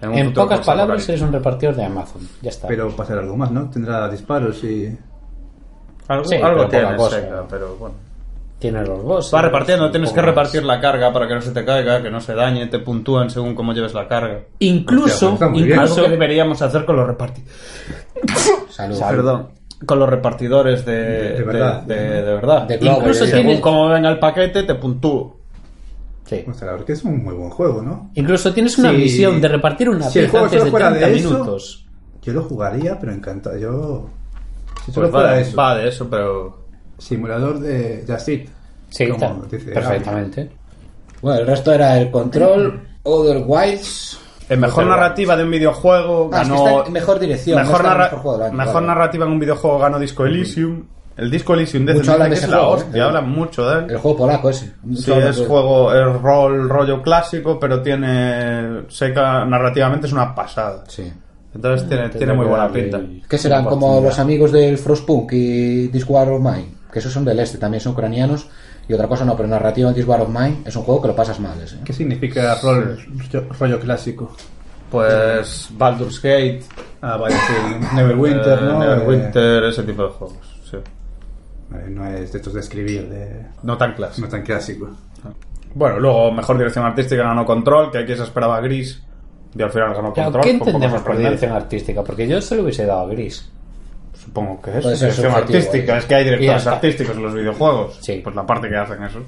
En, En pocas palabras, eres un repartidor de Amazon. Ya está. Pero pasará algo más, ¿no? Tendrá disparos y... Algo, Sí, algo pero tiene cosa. Sega, pero bueno. Tiene los bosses. Va repartiendo, tienes que más. repartir la carga para que no se te caiga, que no se dañe, te puntúan según cómo lleves la carga. Incluso. Algo incluso que deberíamos hacer con los repartidores. Salud. Perdón. Con los repartidores de, De verdad. De, de- de verdad. De globo, Incluso. Según cómo venga el paquete, te puntúo. Sí. O sea, la verdad que es un muy buen juego, ¿no? Incluso tienes una Sí. misión de repartir una Si juego antes de fuera 30 de eso, minutos. Yo lo jugaría, pero encantado. Yo... Si solo Pues fuera va, eso. va de eso, pero. Simulador de Just Eat. Sí, Como tal, dice perfectamente. Bueno, el resto era el Control, Other Wilds. En mejor narrativa de un videojuego Ah, es que ganó. está en mejor dirección, Mejor, está en narra- mejor juego del año, mejor vale. narrativa en un videojuego ganó Disco Elysium. El Disco Elysium de de que es la hostia, ¿eh? hablan mucho de él. El juego polaco ese. Sí, es juego, es rol, rollo clásico, pero tiene. Sé que narrativamente es una pasada. Sí. Entonces tiene, tiene muy buena pinta. ¿Qué serán? Como los amigos del Frostpunk y This War of Mine. Que esos son del este, también son ucranianos. Y otra cosa no, pero narrativa en This War of Mine es un juego que lo pasas mal. Ese. ¿Qué significa rol, rollo, clásico? Pues Baldur's Gate, Ah, sí. Neverwinter, eh, ¿no? Neverwinter, ese tipo de juegos. Sí. Eh, no es de estos de escribir, de... No tan clásico. no tan clásico. Bueno, luego mejor dirección artística ganó Control, que aquí se esperaba Gris. Y al final ganó Control. ¿Qué entendemos por dirección artística? Porque yo se lo hubiese dado a Gris. Supongo que es dirección artística. eh. Es que hay directores artísticos en los videojuegos. Sí. Pues la parte que hacen eso.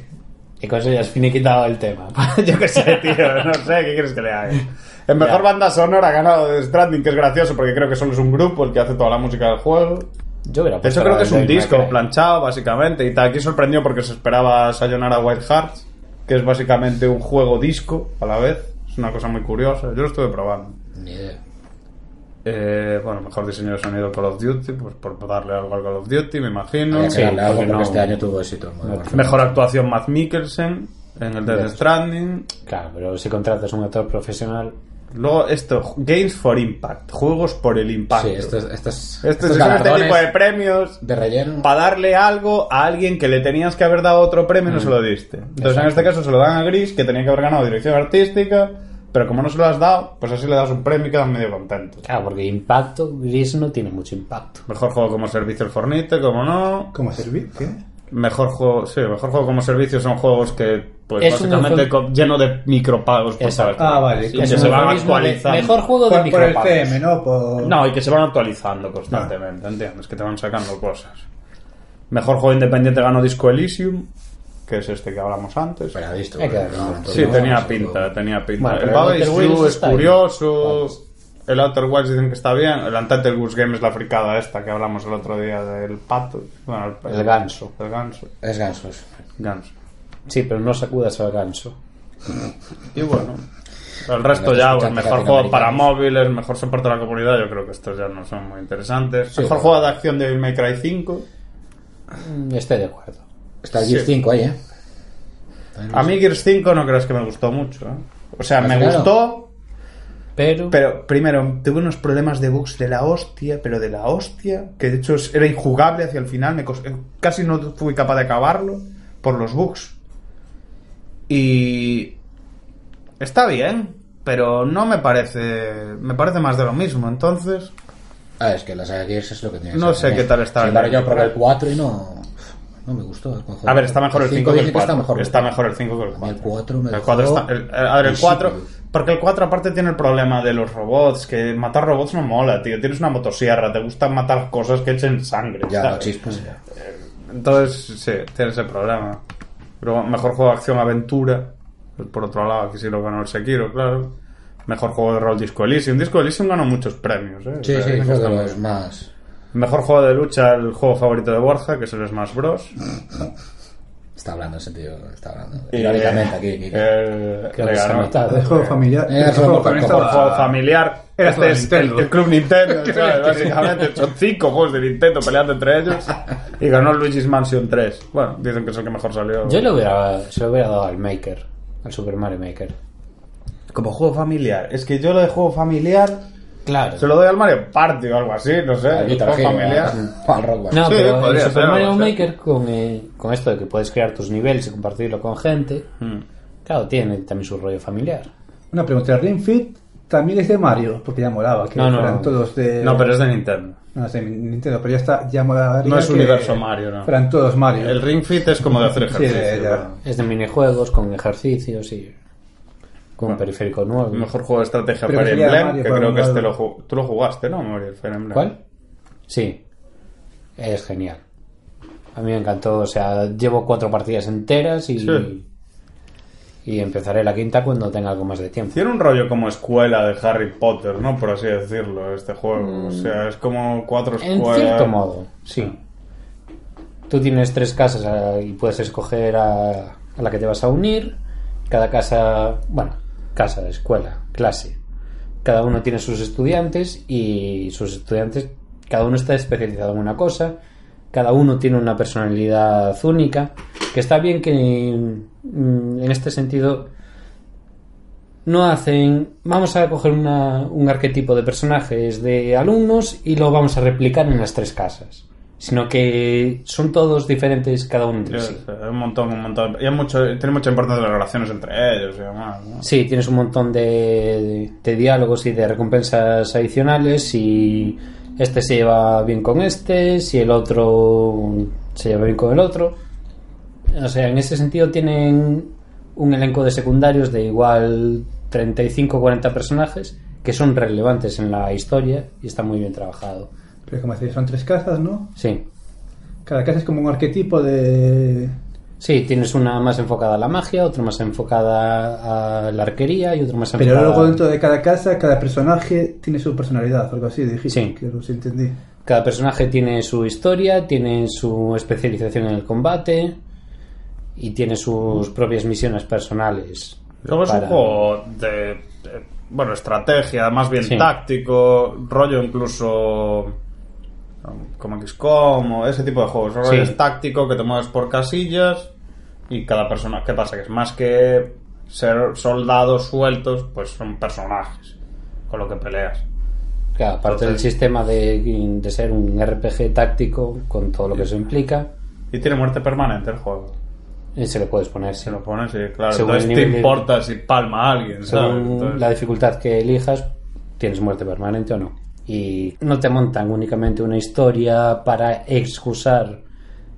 Y con eso ya has finiquitado el tema. Yo qué sé, tío. No sé, ¿qué quieres que le haga? En mejor Ya. banda sonora ha ganado The Stranding, que es gracioso porque creo que solo es un grupo el que hace toda la música del juego. Yo hubiera hecho, creo que es un disco Cry. planchado, básicamente. Y. Aquí sorprendió porque se esperaba Sayonara Wild Hearts, que es básicamente un juego disco a la vez. Es una cosa muy curiosa. Yo lo estuve probando. Ni idea. Eh, bueno, mejor diseño de sonido Call of Duty, pues por darle algo al Call of Duty, me imagino. Que Sí, algo porque no- este año tuvo éxito. Mejor actuación Matt Mikkelsen en el Death. Stranding. Claro, pero si contratas un actor profesional. Luego esto, Games for Impact, juegos por el impacto. Sí, estos, estos, estos es este tipo de premios de relleno. para darle algo a alguien que le tenías que haber dado otro premio y no se lo diste. Entonces en este caso se lo dan a Gris, que tenía que haber ganado dirección artística, pero como no se lo has dado, pues así le das un premio y quedan medio contentos. Claro, porque impacto, Gris no tiene mucho impacto. Mejor juego como servicio el Fornite, como no. ¿Cómo servir? ¿Qué? Mejor juego, sí, mejor juego como servicio son juegos que, pues Es básicamente lleno de micropagos por Exacto. cada- Ah, vale. y que se van de actualizando. Mejor juego de Por, por el micropagos. CM, ¿no? Por... No, y que se van actualizando constantemente, ¿entiendes? Que te van sacando cosas. Mejor juego independiente ganó Disco Elysium, que es este que hablamos antes. Pero Sí, no, tenía pinta, tenía pinta. Bueno, el es curioso. El Outer Wilds dicen que está bien. El Untitled Goose Game es la fricada esta que hablamos el otro día del pato. Bueno, El ganso. El ganso. Es gansos. Ganso. Sí, pero no sacudas al ganso. Y bueno, el resto ya, pues, mejor juego para móviles, mejor soporte a la comunidad, yo creo que estos ya no son muy interesantes. Sí, mejor juego de acción de Devil May Cry 5. Mm, Estoy de acuerdo. Está el Sí. Gears 5 ahí, ¿eh? A mí Gears 5 no crees que me gustó mucho. ¿eh? O sea, Al me gustó, Pero, pero primero tuve unos problemas de bugs de la hostia, pero de la hostia, que de hecho era injugable hacia el final, me casi no fui capaz de acabarlo por los bugs. Y está bien, pero no me parece, me parece más de lo mismo, entonces Ah, es que la saga Gears es lo que tiene. que No sé qué tal está Sin embargo, yo probé el 4 y no. No me gustó. el. A ver, está mejor el 5 que el que 4. Está mejor. Está mejor el 5 que el A mí 4. el 4 me El dejó 4 está, el- a ver, el 4. insípido. Porque el 4 aparte tiene el problema de los robots, que matar robots no mola, tío. Tienes una motosierra, te gusta matar cosas que echen sangre. Ya, ¿sabes? chispas. ya. Entonces, sí, tiene ese problema. Pero mejor juego de acción-aventura. Por otro lado, aquí sí lo ganó el Sekiro, claro. Mejor juego de rol Disco Elysium. Disco Elysium ganó muchos premios, ¿eh? Sí, O sea, sí, fue de los más. Mejor juego de lucha, el juego favorito de Borja, que es el Smash Bros. Está hablando ese tío, está hablando. Y, Irónicamente eh, aquí. El- que le ganó. El juego familiar. Eh, el juego familiar. Era este es Nintendo. el, el Club Nintendo, ¿sabes? Básicamente son cinco juegos de Nintendo peleando entre ellos. Y ganó Luigi's Mansion 3. Bueno, dicen que es el que mejor salió. yo le hubiera, se lo hubiera dado al Maker, al Super Mario Maker. Como juego familiar. Es que yo lo de juego familiar Claro. se lo doy al Mario Party o algo así, no sé. Rock Band. No, Sí, pero el podría Super ser, Mario. Maker con, eh, con esto de que puedes crear tus niveles y compartirlo con gente, Mm. claro, tiene también su rollo familiar. Una pregunta. ¿El Ring Fit también es de Mario, porque ya molaba, que No, no. fueran todos de... No, pero es de Nintendo. No, es de Nintendo, pero ya está, ya molaba. No es que universo Mario, no. Fueran todos Mario. El Ring Fit es como de hacer Sí, ejercicio. ¿verdad? Es de minijuegos, con ejercicios y con un periférico nuevo. El mejor juego de estrategia Pero Fire Emblem, Mario que creo que este lo tú lo jugaste, ¿no? Mario Fire Emblem. ¿Cuál? Sí, es genial. A mí me encantó, o sea, llevo cuatro partidas enteras y, Sí. y empezaré la quinta cuando tenga algo más de tiempo. Tiene un rollo como escuela de Harry Potter, ¿no? Por así decirlo, este juego. O sea, es como cuatro En escuelas. cierto modo, sí. Tú tienes tres casas eh, y puedes escoger a, a la que te vas a unir. Cada casa, bueno, casa, escuela, clase. Cada uno tiene sus estudiantes y sus estudiantes, cada uno está especializado en una cosa. Cada uno tiene una personalidad única. Que está bien que mm, en este sentido no hacen. Vamos a coger una- un arquetipo de personajes de alumnos y lo vamos a replicar en las tres casas. Sino que son todos diferentes cada uno entre Sí, sí. un montón, un montón. Y hay mucho, tiene mucha importancia las relaciones entre ellos y demás, ¿no? Sí, tienes un montón de, de diálogos y de recompensas adicionales y este se lleva bien con este, si el otro se lleva bien con el otro. O sea, en ese sentido tienen un elenco de secundarios de igual 35 o 40 personajes que son relevantes en la historia y está muy bien trabajado. Pero como decís, son tres casas, ¿no? Sí. Cada casa es como un arquetipo de... Sí, tienes una más enfocada a la magia, otra más enfocada a la arquería y otra más Pero enfocada luego dentro de cada casa, cada personaje tiene su personalidad, algo así, dijiste. Sí. Que los entendí. Cada personaje tiene su historia, tiene su especialización en el combate y tiene sus propias misiones personales. Luego es un juego de, de- bueno, estrategia, más bien Sí. táctico, rollo incluso como XCOM o ese tipo de juegos. Sí. es táctico que te mueves por casillas y cada persona, ¿qué pasa? Que es más que ser soldados sueltos, pues son personajes con lo que peleas. Claro, aparte del sistema de, de ser un RPG táctico con todo lo que eso implica, Y tiene muerte permanente el juego. eh, se le puedes poner. sí. Se lo pones y claro, Según entonces te de- importa si palma a alguien, ¿sabes? Según Entonces- la dificultad que elijas, tienes muerte permanente o no. Y no te montan únicamente una historia para excusar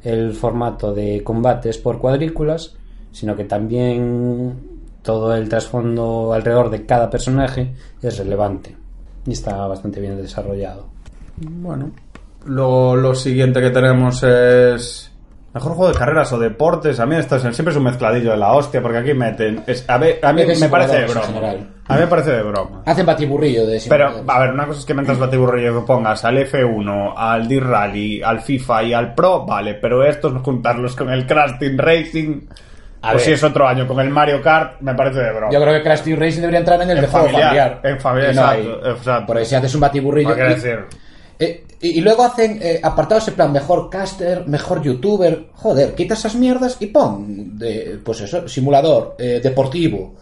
el formato de combates por cuadrículas, sino que también todo el trasfondo alrededor de cada personaje es relevante y está bastante bien desarrollado. Bueno, luego lo siguiente que tenemos es. Mejor juego de carreras o deportes. A mí esto es- siempre es un mezcladillo de la hostia, porque aquí meten. es- a, ver, a mí me parece de broma. A mí me parece de broma. Hacen batiburrillo de Pero, a ver, una cosa es que metas batiburrillo que pongas al F1, al D-Rally, al FIFA y al Pro, vale, pero estos juntarlos con el Crash Team Racing, A o ver. si es otro año con el Mario Kart, me parece de broma. Yo creo que Crash Team Racing debería entrar en el En de juego familiar, en familiar, no exacto, exacto. Por ahí si haces un batiburrillo. ¿Qué quiere y- decir? Eh, y, y luego hacen eh, apartados en plan mejor caster, mejor youtuber. Joder, quita esas mierdas y pon, de, pues eso, simulador, eh, deportivo.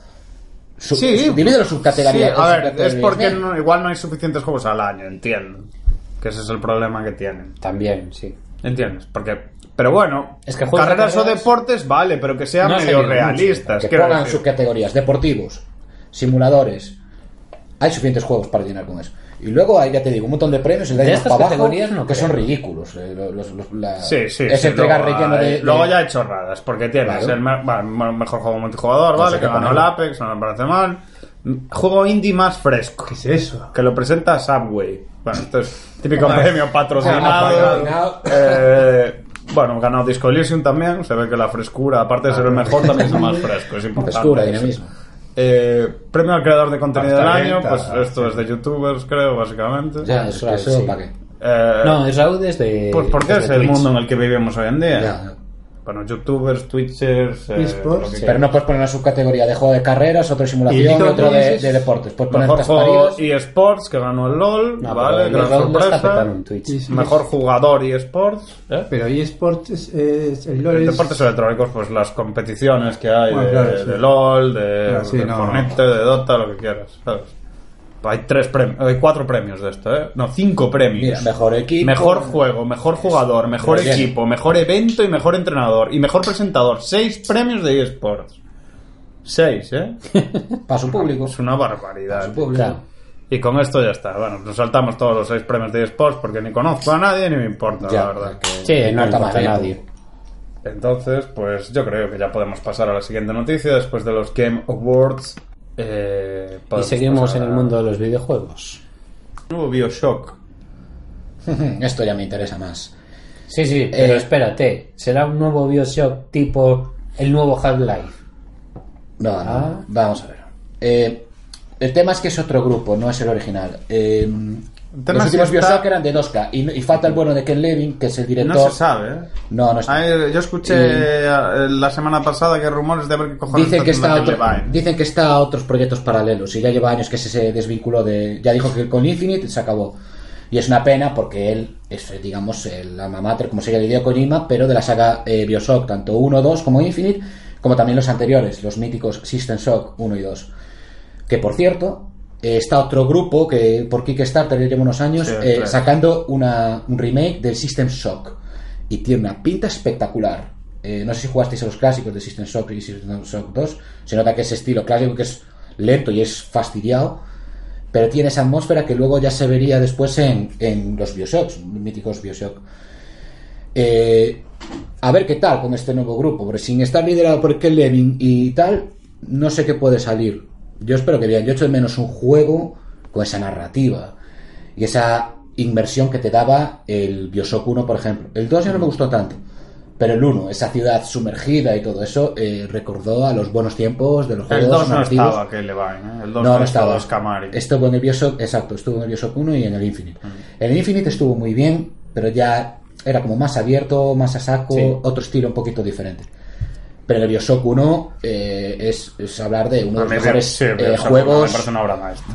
Su, Sí, los subcategorías. Sí, a ver, es porque no- igual no hay suficientes juegos al año, entiendo. Que ese es el problema que tienen. También, sí. ¿Entiendes? Porque, pero bueno, Es que carreras o deportes, vale, pero que sean No medio salido mucho, realistas. Que pongan subcategorías, deportivos, simuladores. Hay suficientes juegos para llenar con eso. Y luego hay, ya te digo, un montón de premios, el de estas para abajo, categorías no que creo. son ridículos. eh, los- los- la- Sí, sí, Es sí, entregar luego, relleno de, de- Luego ya hay chorradas, porque tienes Claro. el me- bueno, me- mejor juego multijugador, No ¿vale? Que ganó el. Apex, no me parece mal. Juego indie más fresco. ¿Qué es eso? Que lo presenta Subway. Bueno, esto es típico premio patrocinado. Eh, bueno, ganó Disco Elysium también. Se ve que la frescura, aparte de ser el mejor, también es el más fresco. Es importante. frescura, dinamismo. Eh, premio al creador de contenido del año. venta, Pues sí. esto es de youtubers, creo, básicamente. Ya, Eso, sí. ¿para qué? Eh, No, es Raúl desde. pues porque desde es el Twitch. mundo en el que vivimos hoy en día. Ya. Bueno, youtubers, twitchers, eh, Esports. Sí. Pero no puedes poner una subcategoría de juego de carreras, otro de simulación y, otro de, deportes. Puedes poner Mejor juego partidas. eSports que ganó el LOL, No, ¿vale? pero Gran sorpresa. petando en Twitch. Sí, sí. Mejor jugador eSports. ¿eh? Pero eSports es, es- el LoL es... Deportes electrónicos, pues las competiciones que hay Bueno, de, claro, sí. de LOL, de, Ah, sí, de no. Fortnite, de Dota, lo que quieras, ¿sabes? Hay tres premios, hay cuatro premios de esto, ¿eh? No, cinco premios. Mira, mejor equipo. Mejor juego, mejor jugador, mejor equipo, mejor evento y mejor entrenador y mejor presentador. Seis premios de eSports. Seis, ¿eh? Para su público. Es una barbaridad. Su público. Claro. Y con esto ya está. Bueno, nos saltamos todos los seis premios de eSports porque ni conozco a nadie ni me importa, Ya, la verdad. que- Sí, no importa importa a bien. nadie. Entonces, pues yo creo que ya podemos pasar a la siguiente noticia después de los Game Awards. Eh, Y seguimos en el mundo de los videojuegos. Nuevo Bioshock. Esto ya me interesa más. Sí, sí, pero Eh, espérate. ¿Será un nuevo Bioshock tipo el nuevo Half-Life? No, no, Ah. vamos a ver. Eh, el tema es que es otro grupo, no es el original. Eh, los últimos Bioshock eran de 2K y, y falta el bueno de Ken Levin, que es el director. No se sabe, ¿eh? No, no está. Ay, yo escuché eh, la semana pasada que hay rumores de ver qué cojones Dicen que, está otro- dicen que está a otros proyectos paralelos y ya lleva años que se, se desvinculó de. Ya dijo que con Infinite se acabó. Y es una pena porque él es, digamos, el alma mater, como sería el Hideo Kojima, pero de la saga eh, Bioshock, tanto 1, 2 como Infinite, como también los anteriores, los míticos System Shock 1 y 2. Que por cierto, eh, está otro grupo que por Kickstarter lleva unos años Sí, eh, claro. sacando una, un remake del System Shock. Y tiene una pinta espectacular. Eh, no sé si jugasteis a los clásicos de System Shock y System Shock 2. Se nota que ese estilo clásico que es lento y es fastidiado. Pero tiene esa atmósfera que luego ya se vería después en, en los Bioshocks, míticos Bioshock. A ver qué tal con este nuevo grupo, porque sin estar liderado por Ken Levin y tal, no sé qué puede salir. Yo espero que bien. Yo echo de menos un juego con esa narrativa y esa inversión que te daba el Bioshock 1, por ejemplo. El 2 ya no me gustó tanto, pero el 1, esa ciudad sumergida y todo eso, eh, recordó a los buenos tiempos de los juegos El 2 no narrativos. estaba ¿eh? El 2 No, no estaba. Estuvo en el Bioshock, exacto, estuvo en el Bioshock 1 y en el Infinite. En el Infinite estuvo muy bien, pero ya era como más abierto, más a saco, Sí. otro estilo un poquito diferente. Pero el Bioshock 1 eh, es, es hablar de uno de los me- mejores sí, eh, juegos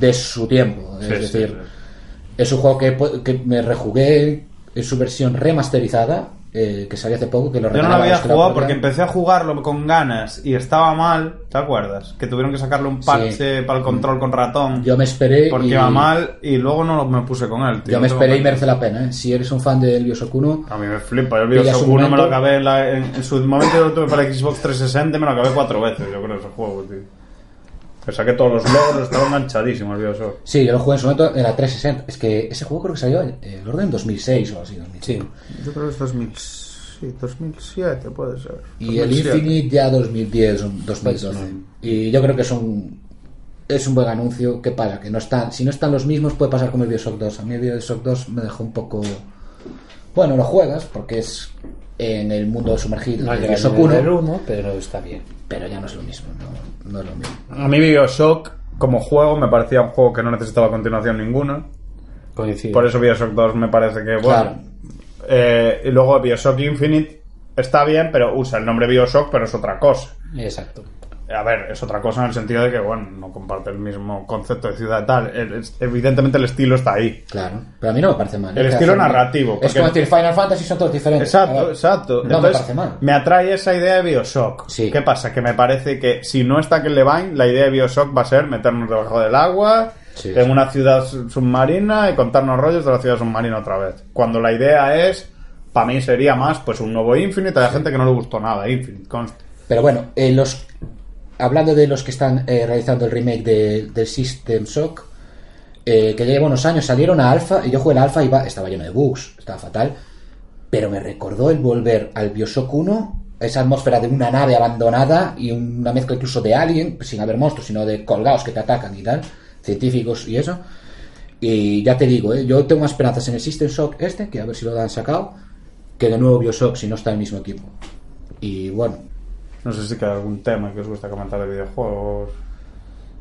de su tiempo. Es sí, decir, sí. es un juego que, que me rejugué en su versión remasterizada, eh, que salió hace poco, que lo Yo no lo había jugado porque empecé a jugarlo con ganas y estaba mal, ¿te acuerdas? Que tuvieron que sacarle un parche para el control con ratón. Yo me esperé porque y- iba mal y luego no me puse con él. tío. Yo me esperé y merece la pena. ¿eh? Si eres un fan del Bioshock 1, A mí me flipa. El 1 me lo acabé en, la- en- en su momento lo tuve para Xbox 360 y me lo acabé cuatro veces, yo creo, ese juego, tío. Me saqué todos los logros, estaba enganchadísimo el Bioshock. Sí, yo lo jugué en su momento en la 360. Es que ese juego creo que salió en el orden 2006 o así. 2005. Yo creo que es 2000, sí, 2007, puede ser. Y el Infinite ya 2010 o 2012. Y yo creo que es un es un buen anuncio. ¿Qué pasa? Que no están, si no están los mismos puede pasar como el Bioshock 2. A mí el Bioshock 2 me dejó un poco... Bueno, lo juegas porque es en el mundo sumergido No del llega al Bioshock nivel 1, del 1, pero está bien. pero ya no es lo mismo. No, no es lo mismo. A mí Bioshock, como juego, me parecía un juego que no necesitaba continuación ninguna. Coincido. Por eso Bioshock 2 me parece que, bueno... Claro. Eh, y luego Bioshock Infinite está bien, pero usa el nombre Bioshock, pero es otra cosa. Exacto. A ver, es otra cosa en el sentido de que, bueno, no comparte el mismo concepto de ciudad y tal. El- es- evidentemente el estilo está ahí. Claro, pero a mí no me parece mal. El ¿eh? estilo Que narrativo, Es como decir Final Fantasy son todos diferentes. Exacto, exacto. No me Entonces, parece mal. me atrae esa idea de Bioshock. Sí. ¿Qué pasa? Que me parece que si no está Ken Levine, la idea de Bioshock va a ser meternos debajo del agua, Sí. en una ciudad su- submarina y contarnos rollos de la ciudad submarina otra vez. Cuando la idea es, para mí sería más pues un nuevo Infinite. Hay gente que no le gustó nada, Infinite, conste. Pero bueno, eh, los hablando de los que están eh, realizando el remake de, del System Shock, eh, que lleva unos años, salieron a Alpha y yo jugué la Alpha y estaba lleno de bugs, estaba fatal. Pero me recordó el volver al Bioshock 1, esa atmósfera de una nave abandonada y una mezcla incluso de Alien, sin haber monstruos, sino de colgados que te atacan y tal, científicos y eso. Y ya te digo, eh, yo tengo más esperanzas en el System Shock este, que a ver si lo han sacado, que de nuevo Bioshock si no está el mismo equipo. Y bueno, No sé si queda algún tema que os gusta comentar de videojuegos.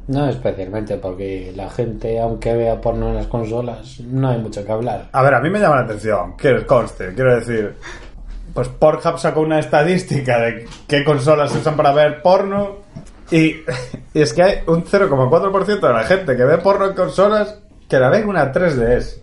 No especialmente porque la gente, aunque vea porno en las consolas, no hay mucho que hablar. A ver, a mí me llama la atención, que conste, quiero decir, pues Pornhub sacó una estadística de qué consolas se usan para ver porno y, y es que hay un 0,4% de la gente que ve porno en consolas que la ve en una 3DS.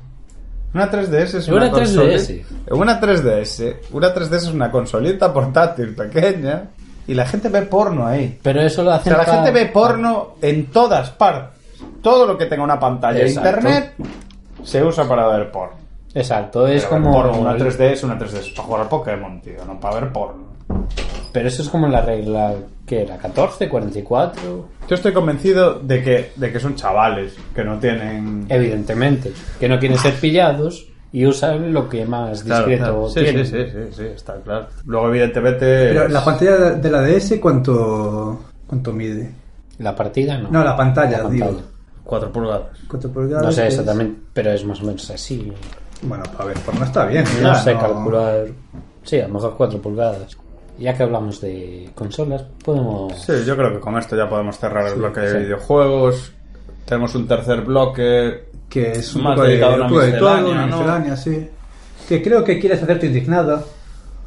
Una 3DS es una, Una consoli- 3DS. Una 3DS. Una 3DS es una consolita portátil pequeña y la gente ve porno ahí. Pero eso lo O hacen sea, la para- gente ve porno en todas partes. Todo lo que tenga una pantalla de internet se usa para ver porno. Exacto, es Pero como... porno, una 3D es una 3D, es para jugar al Pokémon, tío, no para ver porno. Pero eso es como la regla que era 14, 44. Yo estoy convencido de que, de que son chavales que no tienen. Evidentemente, que no quieren ser pillados y usan lo que más Claro, discreto claro. Sí, tienen. sí, sí, sí, sí, está claro. Luego, evidentemente. Pero es- la pantalla de la DS, ¿cuánto, cuánto mide? La partida no. No, la pantalla, La digo. pantalla. 4 pulgadas. ¿Cuánto pulgadas? No sé es? exactamente, pero es más o menos así. Bueno, a ver, por no está bien. No ya, sé calcular. Sí, a lo mejor 4 pulgadas. Ya que hablamos de consolas, podemos. Sí, yo creo que con esto ya podemos cerrar el bloque de sí. videojuegos. Tenemos un tercer bloque. Que es un Más poco de, dedicado a de todo, una ¿no? miscelánea, sí. Que creo que quieres hacerte indignada.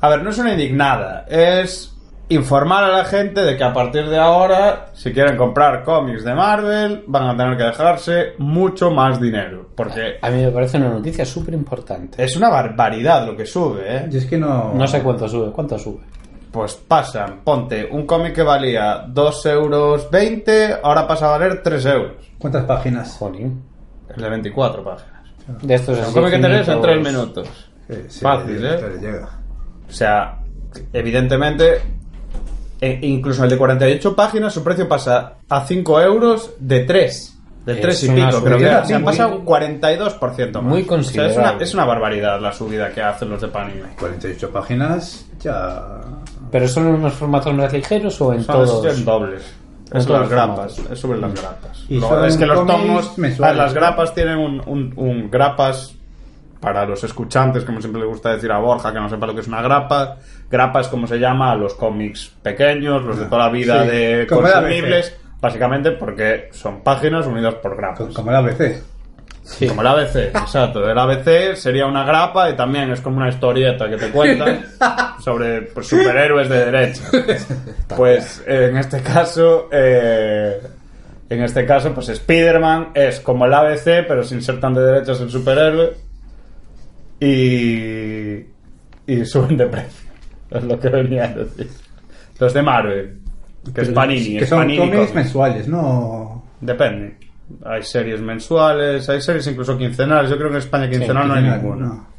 A ver, no es una indignada, es informar a la gente de que a partir de ahora, si quieren comprar cómics de Marvel, van a tener que dejarse mucho más dinero. Porque A mí me parece una noticia súper importante. es una barbaridad lo que sube, ¿eh? Y es que no. No sé cuánto sube. ¿Cuánto sube? Pues pasan, ponte, un cómic que valía 2 euros 20, ahora pasa a valer 3 euros. ¿Cuántas páginas? Jolín. El de 24 páginas. De estos Un así cómic que tenés en 3 finitos- minutos. Eh, sí, Fácil, ¿eh? llega. O sea, evidentemente, e- incluso el de 48 páginas, su precio pasa a 5 euros de 3. De Es 3 y pico, creo que subida, se han sí, pasado muy- 42% más. muy O sea, es, una, considerable. es una barbaridad la subida que hacen los de Panini. 48 páginas, ya. ¿Pero son unos formatos más ligeros o en Son todos? es en dobles. Es todos las grapas, es sobre las grapas. Y son es que los tomos, las ¿no? grapas tienen un, un- un grapas para los escuchantes, como siempre le gusta decir a Borja, que no sepa lo que es una grapa. Grapa es como se llama a los cómics pequeños, los de toda la vida Sí, de la consumibles, básicamente porque son páginas unidas por grapas. Como el ABC. Sí. Como el ABC, exacto. El ABC sería una grapa y también es como una historieta que te cuentan sobre pues, superhéroes de derecha. Pues en este caso, eh, en este caso, pues Spider-Man es como el ABC, pero sin ser tan de derechas el superhéroe. Y, y suben de precio. Es lo que venía a decir. Los de Marvel, que es Panini, Que es son Panini cómics mensuales, ¿no? Depende. Hay series mensuales, hay series incluso quincenales. Yo creo que en España quincenal no hay ninguna. no.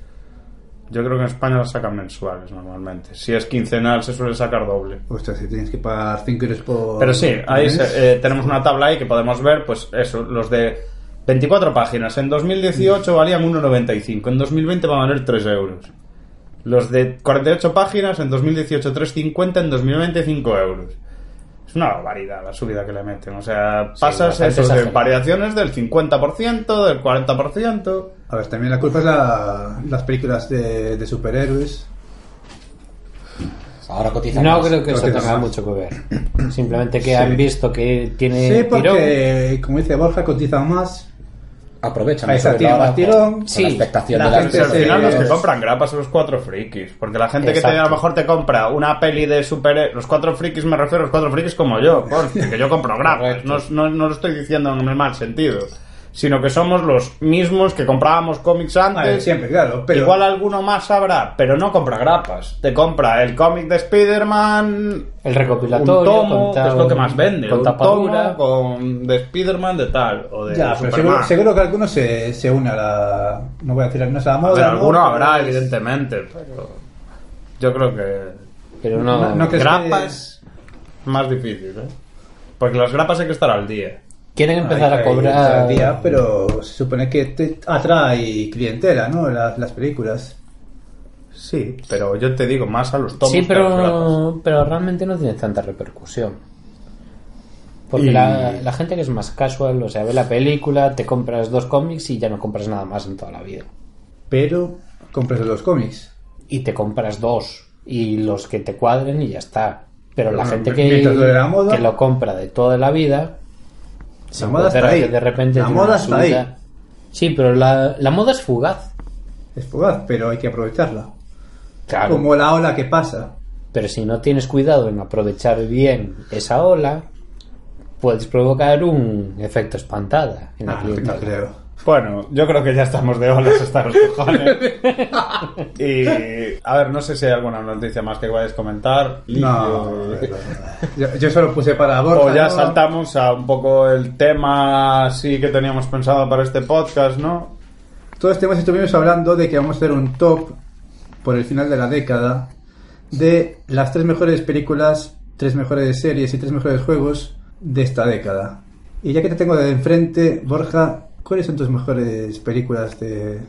Yo creo que en España las sacan mensuales normalmente. Si es quincenal se suele sacar doble. Ostras, si tienes que pagar 5 euros por. Pero sí, ahí se- eh, tenemos una tabla ahí que podemos ver, pues eso, los de 24 páginas. En 2018 valían 1,95. En 2020 van a valer 3 euros. Los de 48 páginas en 2018 3,50. En 2020 5 euros. Una barbaridad la subida que le meten. O sea, pasas bastante eso de exagerado. variaciones del 50%, del 40%. A ver, también la culpa es la, las películas de, de superhéroes. Ahora cotizan No más. creo que eso tenga mucho que ver. Simplemente que han visto que tiene Sí, tirón. porque, como dice Borja, cotizan más. Aprovechan Ahí está, tiene más ahora tirón. con Sí, la expectación la de las gente al final los que compran grapas son los cuatro frikis. Porque la gente que te, a lo mejor te compra una peli de super... Los cuatro frikis me refiero a los cuatro frikis como yo. conste, que yo compro grapas. No, no, no lo estoy diciendo en el mal sentido. Sino que somos los mismos que comprábamos cómics antes. siempre, claro. Pero Igual alguno más habrá, pero no compra grapas. Te compra el cómic de Spider-Man... El recopilatorio. Un tomo, con que es lo que más vende. Con un tapadura. tomo con de Spider-Man de tal. O de Ya, pero Superman. seguro, seguro que alguno se, se une a la. No voy a decir no es a la A moda. ver, ¿no? alguno Pero habrá, es- evidentemente, pero yo creo que Pero no. No- no que- grapas más difícil, ¿eh? Porque las grapas hay que estar al día. Quieren empezar Hay a que cobrar. día, pero se supone que te atrae clientela, ¿no? Las, las películas. Sí, pero yo te digo más a los tomos Sí, que pero, pero realmente no tiene tanta repercusión. Porque Y- la, la gente que es más casual, o sea, ve la película, te compras dos cómics y ya no compras nada más en toda la vida. Pero compras los cómics. Y te compras dos y los que te cuadren y ya está. Pero la gente la moda. que, que lo compra de toda la vida, La moda está ahí. que de repente La moda está ahí. subida. Sí, pero la, la moda es fugaz. Es fugaz, pero hay que aprovecharla. Claro. Como la ola que pasa. Pero si no tienes cuidado en aprovechar bien esa ola, puedes provocar un efecto espantada en la Ah, clientela. no creo. Bueno, yo creo que ya estamos de olas hasta los cojones. y, a ver, no sé si hay alguna noticia más que vayas a comentar. No, yo, yo solo puse para Borja. O ya ¿no? saltamos a un poco el tema así que teníamos pensado para este podcast, ¿no? Todo este mes estuvimos hablando de que vamos a hacer un top por el final de la década de las tres mejores películas tres mejores series y tres mejores juegos de esta década. Y ya que te tengo de enfrente, Borja, ¿cuáles son tus mejores películas de,